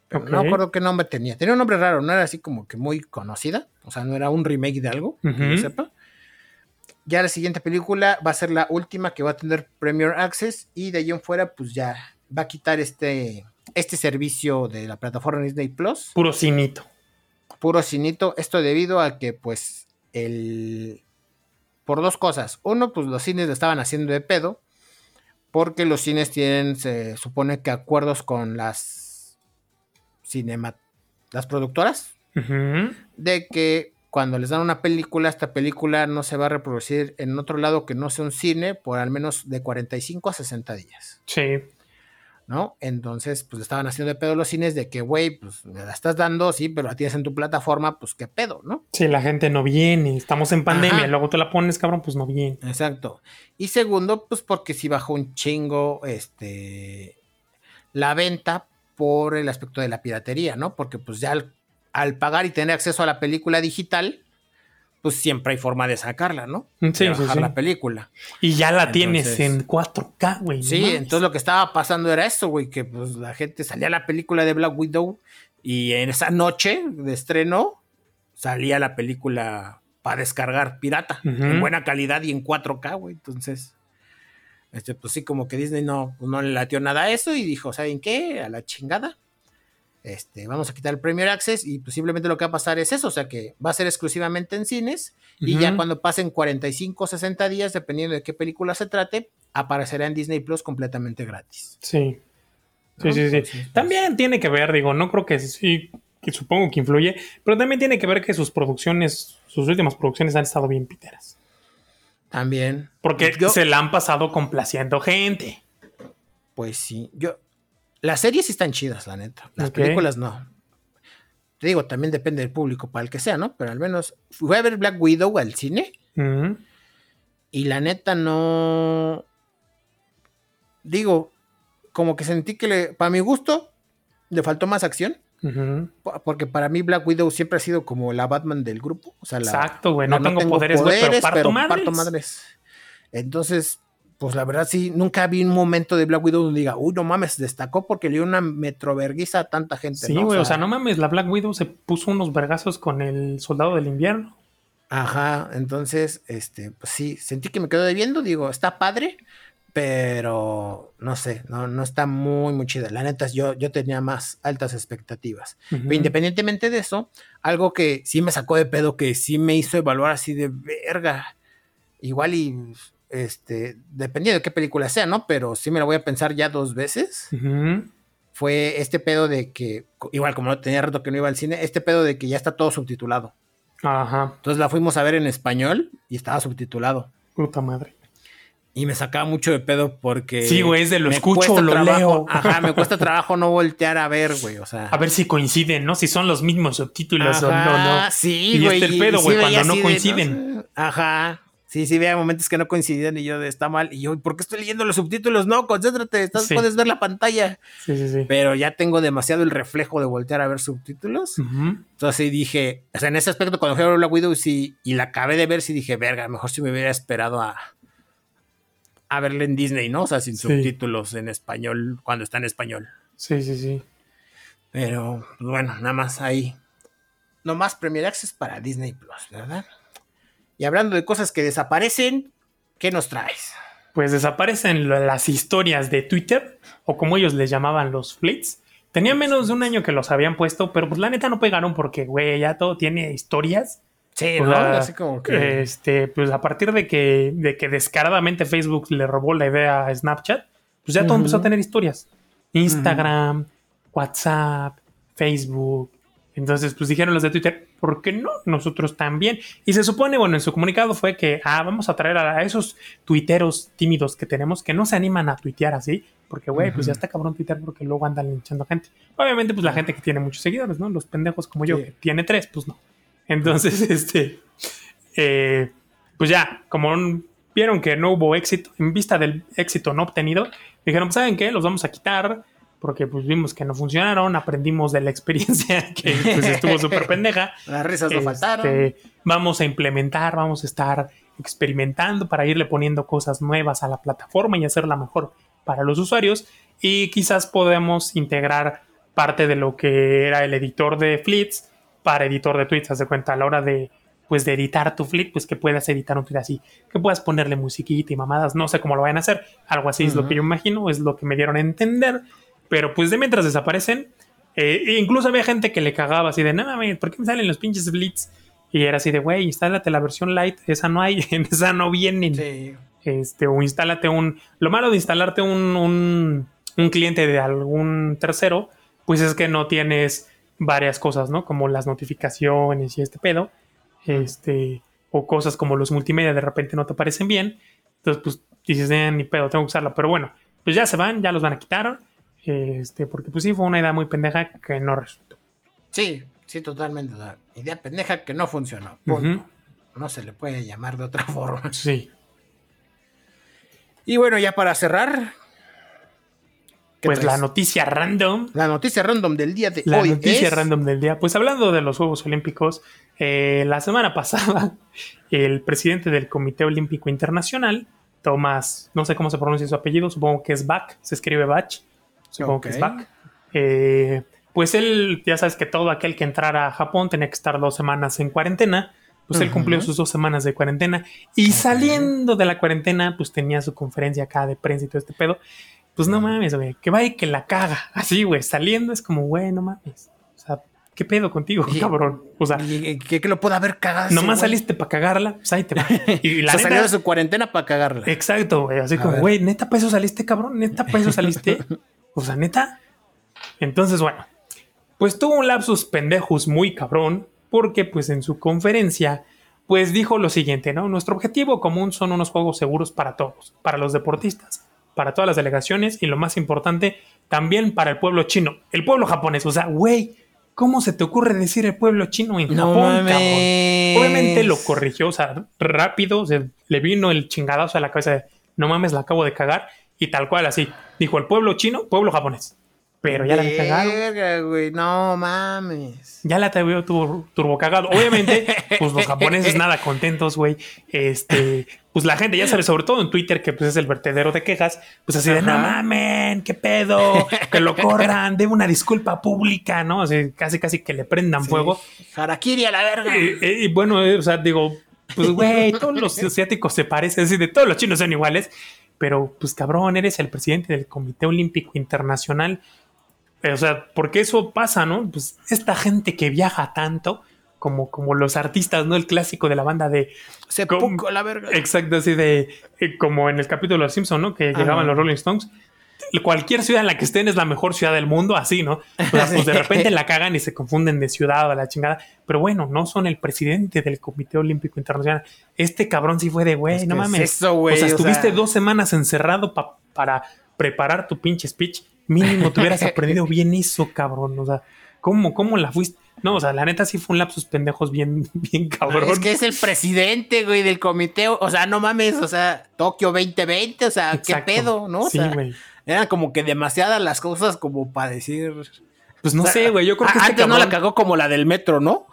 Pero No me acuerdo qué nombre tenía. Tenía un nombre raro, no era así como que muy conocida. O sea, no era un remake de algo, que yo sepa. Ya la siguiente película va a ser la última que va a tener Premier Access y de ahí en fuera, pues ya va a quitar este, este servicio de la plataforma Disney Plus. Puro cinito. Puro cinito. Esto debido a que, pues, el. Por dos cosas. Uno, pues los cines lo estaban haciendo de pedo. Porque los cines tienen, se supone que acuerdos con las cinema, las productoras. De que cuando les dan una película, esta película no se va a reproducir en otro lado que no sea un cine por al menos de 45 a 60 días. Sí. ¿No? Entonces, pues estaban haciendo de pedo los cines de que, güey, pues me la estás dando, sí, pero la tienes en tu plataforma, pues qué pedo, ¿no? Sí, la gente no viene, estamos en pandemia, luego tú la pones, cabrón, pues no viene. Exacto. Y segundo, pues porque sí bajó un chingo, este, la venta por el aspecto de la piratería, ¿no? Porque pues ya al pagar y tener acceso a la película digital, pues siempre hay forma de sacarla, ¿no? Sí, de bajar sí, la película. Y ya la tienes en 4K, güey. Sí, entonces lo que estaba pasando era eso, güey, que pues la gente salía la película de Black Widow y en esa noche de estreno salía la película para descargar pirata, en buena calidad y en 4K, güey. Entonces, este, pues sí, como que Disney no, pues, no le latió nada a eso y dijo, ¿saben qué? A la chingada este, vamos a quitar el Premier Access y posiblemente lo que va a pasar es eso, o sea que va a ser exclusivamente en cines y ya cuando pasen 45 o 60 días, dependiendo de qué película se trate, aparecerá en Disney Plus completamente gratis. Sí. Sí, sí, sí. Pues, también tiene que ver, digo, no creo que sí, que supongo que influye, pero también tiene que ver que sus producciones, sus últimas producciones han estado bien piteras. También. Porque se la han pasado complaciendo gente. Pues sí. Yo, las series sí están chidas, la neta. Las películas no. Te digo, también depende del público para el que sea, ¿no? Pero al menos fui a ver Black Widow al cine. Y la neta no. Digo, como que sentí que le, para mi gusto le faltó más acción. Porque para mí Black Widow siempre ha sido como la Batman del grupo. O sea, Exacto, güey. No, tengo, poderes, pero, parto, parto madres. Entonces, pues la verdad sí, nunca vi un momento de Black Widow donde diga, uy, no mames, destacó porque le dio una metroverguiza a tanta gente. Sí, güey, o, sea, no mames, la Black Widow se puso unos vergazos con el soldado del invierno. Ajá, entonces, este, pues sí, sentí que me quedó debiendo, digo, está padre, pero no sé, no, no está muy, muy chida. La neta, yo, yo tenía más altas expectativas. Pero independientemente de eso, algo que sí me sacó de pedo, que sí me hizo evaluar así de verga, igual y este, dependiendo de qué película sea, ¿no? Pero sí me la voy a pensar ya dos veces. Fue este pedo de que, igual como no tenía rato que no iba al cine, este pedo de que ya está todo subtitulado. Ajá. Entonces la fuimos a ver en español y estaba subtitulado. Puta madre. Y me sacaba mucho de pedo porque. Sí, güey, es de lo escucho, lo leo. Ajá, me cuesta trabajo no voltear a ver, güey. O sea. A ver si coinciden, ¿no? Si son los mismos subtítulos o no, no. Sí, güey. Y este el pedo, güey, cuando no coinciden. Ajá. Sí, sí, había momentos que no coincidían y yo de está mal. Y yo, ¿por qué estoy leyendo los subtítulos? No, concéntrate, estás, puedes ver la pantalla. Sí, sí, sí. Pero ya tengo demasiado el reflejo de voltear a ver subtítulos. Entonces dije, o sea, en ese aspecto, cuando fui a ver Black Widow sí, y la acabé de ver, sí dije, verga, mejor si me hubiera esperado a, a verla en Disney, ¿no? O sea, sin subtítulos en español, cuando está en español. Sí, sí, sí. Pero, pues bueno, nada más ahí. Nomás Premier Access para Disney Plus, ¿verdad? Y hablando de cosas que desaparecen, ¿qué nos traes? Pues desaparecen las historias de Twitter, o como ellos les llamaban los fleets. Tenía menos de un año que los habían puesto, pero pues la neta no pegaron porque, güey, ya todo tiene historias. Sí, ¿no? Así como que... Este, pues a partir de que, de que descaradamente Facebook le robó la idea a Snapchat, pues ya todo empezó a tener historias. Instagram, WhatsApp, Facebook, entonces, pues dijeron los de Twitter, ¿por qué no? Nosotros también. Y se supone, bueno, en su comunicado fue que, ah, vamos a traer a esos tuiteros tímidos que tenemos que no se animan a tuitear así, porque, güey, pues ya está cabrón tuitear porque luego andan linchando gente. Obviamente, pues la gente que tiene muchos seguidores, ¿no? Los pendejos como yo, que tiene tres, pues no. Entonces, este, eh, pues ya, como vieron que no hubo éxito, en vista del éxito no obtenido, dijeron, ¿saben qué? Los vamos a quitar porque pues vimos que no funcionaron, aprendimos de la experiencia que pues, estuvo súper pendeja. Las risas no este, faltaron. Vamos a implementar, vamos a estar experimentando para irle poniendo cosas nuevas a la plataforma y hacerla mejor para los usuarios. Y quizás podemos integrar parte de lo que era el editor de Fleets para editor de tweets. Haz de cuenta, a la hora de, pues, de editar tu Fleet, pues que puedas editar un tweet así, que puedas ponerle musiquita y mamadas. No sé cómo lo vayan a hacer. Algo así es lo que yo imagino, es lo que me dieron a entender. Pero pues de mientras desaparecen, eh, incluso había gente que le cagaba así de, no mames, ¿por qué me salen los pinches Blitz? Y era así de, güey, instálate la versión light, esa no hay, en esa no vienen. Sí. Este, o instálate un. Lo malo de instalarte un, un, un cliente de algún tercero, pues es que no tienes varias cosas, ¿no? Como las notificaciones y este pedo. Este, o cosas como los multimedia de repente no te parecen bien. Entonces, pues dices, eh, ni pedo, tengo que usarla. Pero bueno, pues ya se van, ya los van a quitar. Este, porque pues sí fue una idea muy pendeja que no resultó. Sí, sí, totalmente. La idea pendeja que no funcionó. punto. No se le puede llamar de otra forma. Sí. Y bueno, ya para cerrar. ¿Qué Pues la noticia random. La noticia random del día de La hoy noticia es- random del día. Pues hablando de los Juegos Olímpicos, eh, la semana pasada, el presidente del Comité Olímpico Internacional, Tomás, no sé cómo se pronuncia su apellido, supongo que es Bach, se escribe Bach, supongo que es. Bach. Eh, pues él, ya sabes que todo aquel que entrara a Japón tenía que estar dos semanas en cuarentena. Pues él cumplió sus dos semanas de cuarentena y saliendo de la cuarentena, pues tenía su conferencia acá de prensa y todo este pedo. Pues no mames, güey, que vaya y que la caga. Así, güey, saliendo es como, güey, no mames. O sea, ¿qué pedo contigo, Y- cabrón? O sea, Y- que, que lo pueda haber cagado. nomás saliste para cagarla, pues ahí te va. Y O la salió de su cuarentena para cagarla. exacto, güey, así A como, güey, neta, para eso saliste, cabrón, neta, para eso saliste. o sea, neta. Entonces, bueno, pues tuvo un lapsus pendejos muy cabrón, porque pues en su conferencia, pues dijo lo siguiente, ¿no? Nuestro objetivo común son unos juegos seguros para todos, para los deportistas, para todas las delegaciones y lo más importante, también para el pueblo chino, el pueblo japonés. O sea, güey, ¿cómo se te ocurre decir el pueblo chino en No Japón, cabrón? Obviamente lo corrigió, o sea, rápido, se le vino el chingadazo a la cabeza de, no mames, la acabo de cagar, y tal cual así. Dijo el pueblo chino, pueblo japonés. Pero ya la había cagado. Güey, no mames. Ya la tuvo turbo, turbo cagado. Obviamente, pues los japoneses nada contentos, güey. Este, pues la gente, ya sabes, sobre todo en Twitter, que pues es el vertedero de quejas, pues así de, no mamen, qué pedo, que lo corran, debe una disculpa pública, ¿no? O sea, casi, casi que le prendan Sí. fuego. Harakiri a la verga. Y bueno, eh, o sea, digo, pues güey, todos los asiáticos se parecen, así de todos los chinos son iguales, pero pues cabrón, eres el presidente del Comité Olímpico Internacional. Eh, o sea, porque eso pasa, ¿no? Pues esta gente que viaja tanto, como, como los artistas, ¿no? El clásico de la banda de. Se a la verga. Exacto, así de. eh, como en el capítulo de los Simpson, ¿no? Que llegaban los Rolling Stones. Cualquier ciudad en la que estén es la mejor ciudad del mundo, así, ¿no? O sea, pues de repente la cagan y se confunden de ciudad o a la chingada. Pero bueno, no son el presidente del Comité Olímpico Internacional. Este cabrón sí fue de, güey, no mames. es eso, güey, o sea, o estuviste sea- dos semanas encerrado pa- para preparar tu pinche speech. Mínimo te hubieras aprendido bien eso, cabrón. O sea, ¿cómo, cómo la fuiste? No, o sea, la neta sí fue un lapsus pendejos bien, bien cabrón. Es que es el presidente, güey, del comité. O sea, no mames, o sea, Tokio 2020, o sea, Exacto. qué pedo, ¿no? O Sí, sea, güey. eran como que demasiadas las cosas como para decir. Pues no O sea, sé, güey. Yo creo que este antes no la cagó como la del metro, ¿no?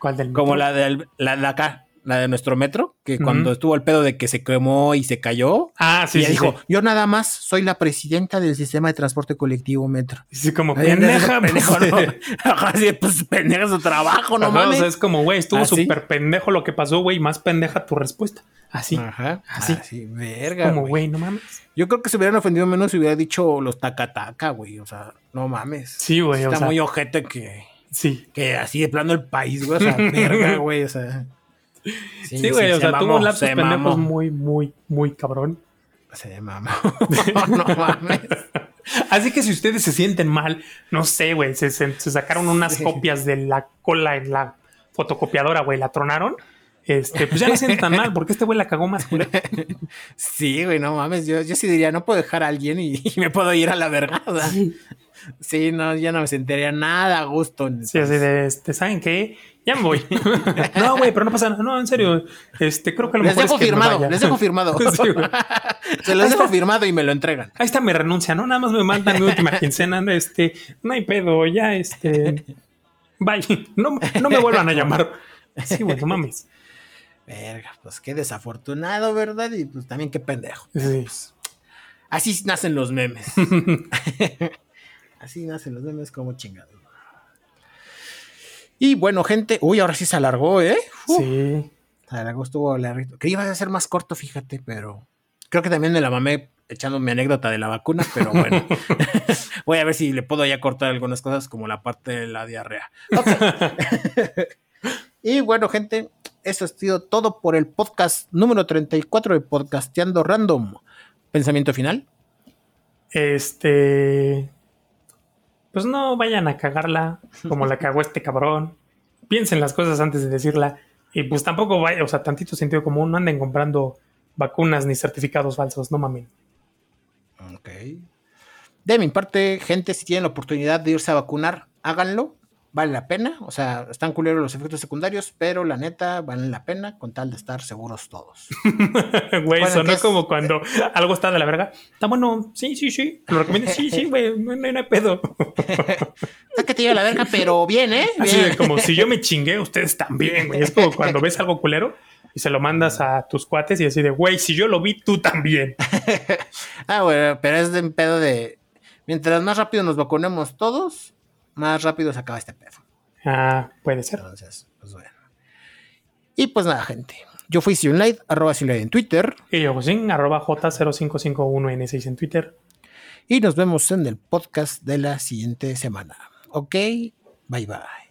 ¿Cuál del Como metro? la del la de acá, la de nuestro metro, que cuando estuvo el pedo de que se quemó y se cayó. Ah, sí, y sí, dijo, sí. yo nada más soy la presidenta del sistema de transporte colectivo metro. Sí, como pendeja, pues, pendejo, ¿no? Ajá, sí, pues pendeja su trabajo, no Ajá, mames. O sea, es como, güey, estuvo Así. súper pendejo lo que pasó, güey, más pendeja tu respuesta. Así, Ajá, así. así, verga. como, güey. no mames. Yo creo que se hubieran ofendido menos si hubiera dicho los taca-taca, güey. O sea, no mames. Sí, güey, o Está sea, muy ojete que, sí. que así de plano el país, güey. O sea, verga, güey. O sea. Sí, güey, o se sea, mamó, tuvo un lapsus pendejos mamó. muy, muy, muy cabrón. Se mamó. no mames. Así que si ustedes se sienten mal, no sé, güey, se, se- se sacaron unas Sí. copias de la cola en la fotocopiadora, güey, la tronaron. Este, pues ya no tan mal, porque este güey la cagó más culero. Sí, güey, no mames. Yo, yo sí diría, no puedo dejar a alguien y, y me puedo ir a la verga. o sea. Sí, no, ya no me sentiría nada a gusto. Sí, así de, este, ¿saben qué? Ya me voy. no, güey, pero no pasa nada. No, en serio. Este, creo que a lo Les mejor dejo es que me firmado, les dejo firmado. Sí. Se los dejo firmado y me lo entregan. Ahí está mi renuncia, ¿no? Nada más me mandan mi última quincena. Este, no hay pedo, ya, este. Bye. No, no me vuelvan a llamar. Sí, güey, no mames. Verga, pues qué desafortunado, ¿verdad? Y pues también qué pendejo. Sí. Pues, así nacen los memes. Así nacen los memes como chingados. Y bueno, gente, uy, ahora sí se alargó, ¿eh? Uh, Sí. Se alargó, estuvo larguito. Que iba a ser más corto, fíjate, pero creo que también me la mamé echando mi anécdota de la vacuna, pero bueno. Voy a ver si le puedo ya cortar algunas cosas como la parte de la diarrea. Y bueno, gente, eso ha sido todo por el podcast número 34 de Podcasteando Random. Pensamiento final. Este. Pues no vayan a cagarla como la cagó este cabrón. Piensen las cosas antes de decirla. Y pues tampoco vaya, o sea, tantito sentido común. No anden comprando vacunas ni certificados falsos, no mamen. Ok. De mi parte, gente, si tienen la oportunidad de irse a vacunar, háganlo. Vale la pena. O sea, están culeros los efectos secundarios, pero la neta, valen la pena con tal de estar seguros todos. Güey, Bueno, sonó entonces- como cuando algo está de la verga. Está bueno, sí, sí, sí. Lo recomiendo, sí, sí, güey, no, no, hay pedo. Es que te lleva la verga, pero bien, ¿eh? Así Bien. de como si yo me chingué, ustedes también, güey. Es como cuando ves algo culero y se lo mandas a tus cuates y así de, güey, si yo lo vi, tú también. Ah, bueno, pero es de un pedo de. Mientras más rápido nos vacunemos todos, más rápido se acaba este pedo. Ah, puede ser. Entonces, pues bueno. Y pues nada, gente. Yo fui Sionlight, arroba Sionlight en Twitter. Y yo, pues, sí, arroba J0551N6 en Twitter. Y nos vemos en el podcast de la siguiente semana. Ok, bye bye.